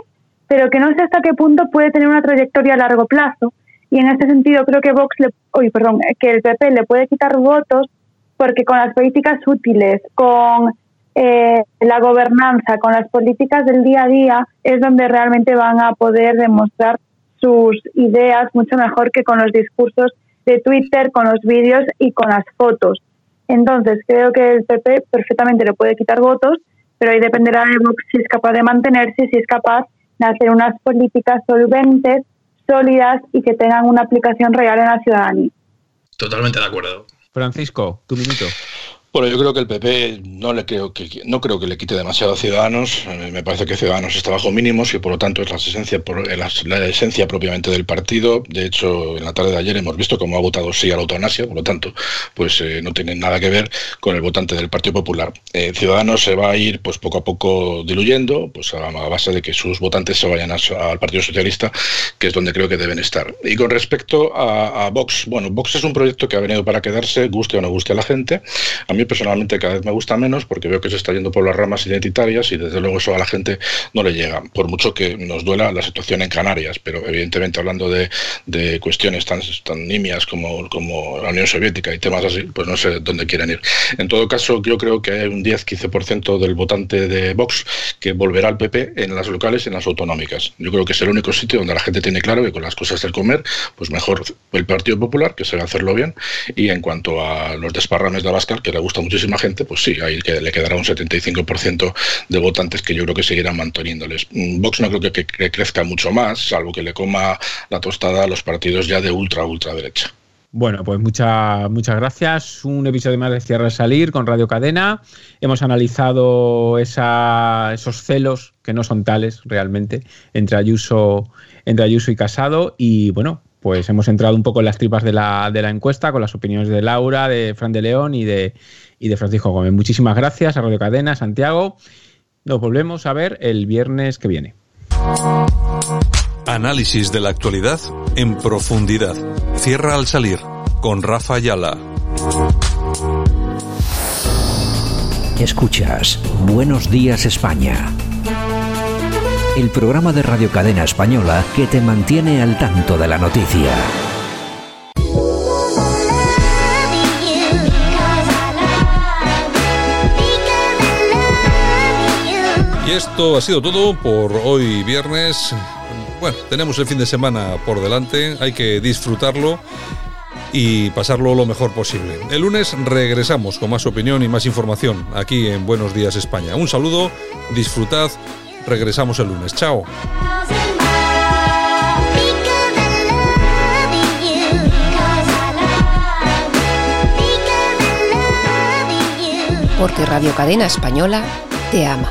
pero que no sé hasta qué punto puede tener una trayectoria a largo plazo y en ese sentido creo que Vox, le, perdón, que el PP le puede quitar votos porque con las políticas útiles, con eh, la gobernanza, con las políticas del día a día, es donde realmente van a poder demostrar sus ideas mucho mejor que con los discursos de Twitter, con los vídeos y con las fotos. Entonces, creo que el PP perfectamente le puede quitar votos, pero ahí dependerá de Vox si es capaz de mantenerse, si es capaz de hacer unas políticas solventes sólidas y que tengan una aplicación real en la ciudadanía. Totalmente de acuerdo. Francisco, tu minuto. Bueno, yo creo que el PP no le creo que no creo que le quite demasiado a Ciudadanos. Eh, me parece que Ciudadanos está bajo mínimos y por lo tanto es la esencia, eh, la, esencia propiamente del partido. De hecho, en la tarde de ayer hemos visto cómo ha votado sí a la eutanasia, por lo tanto, pues eh, no tiene nada que ver con el votante del Partido Popular. Ciudadanos se va a ir pues poco a poco diluyendo, pues a, base de que sus votantes se vayan al Partido Socialista, que es donde creo que deben estar. Y con respecto a, Vox, bueno, Vox es un proyecto que ha venido para quedarse, guste o no guste a la gente. Mí personalmente cada vez me gusta menos porque veo que se está yendo por las ramas identitarias y desde luego eso a la gente no le llega, por mucho que nos duela la situación en Canarias, pero evidentemente hablando de, de cuestiones tan, tan nimias como, como la Unión Soviética y temas así, pues no sé dónde quieren ir. En todo caso, yo creo que hay un 10-15% del votante de Vox que volverá al PP en las locales y en las autonómicas. Yo creo que es el único sitio donde la gente tiene claro que con las cosas del comer, pues mejor el Partido Popular, que a hacerlo bien, y en cuanto a los desparrames de Abascal, que le muchísima gente, pues sí, ahí le quedará un 75% de votantes que yo creo que seguirán manteniéndoles. Mm, Vox no creo que, crezca mucho más, salvo que le coma la tostada a los partidos ya de ultra, ultra derecha. Bueno, pues muchas muchas gracias. Un episodio más de Cierre de Salir con Radio Cadena. Hemos analizado esos celos, que no son tales realmente, entre Ayuso, entre Ayuso y Casado. Y bueno, pues hemos entrado un poco en las tripas de la, de la encuesta con las opiniones de Laura, de Fran de León y de, y de Francisco Gómez. Muchísimas gracias a Radio Cadena, Santiago. Nos volvemos a ver el viernes que viene. Análisis de la actualidad en profundidad. Cierra al salir con Rafa Ayala. Escuchas Buenos Días España. El programa de Radio Cadena Española que te mantiene al tanto de la noticia. Y esto ha sido todo por hoy viernes. Bueno, tenemos el fin de semana por delante, hay que disfrutarlo y pasarlo lo mejor posible. El lunes regresamos con más opinión y más información aquí en Buenos Días España. Un saludo, disfrutad, regresamos el lunes. Chao. Porque Radio Cadena Española te ama.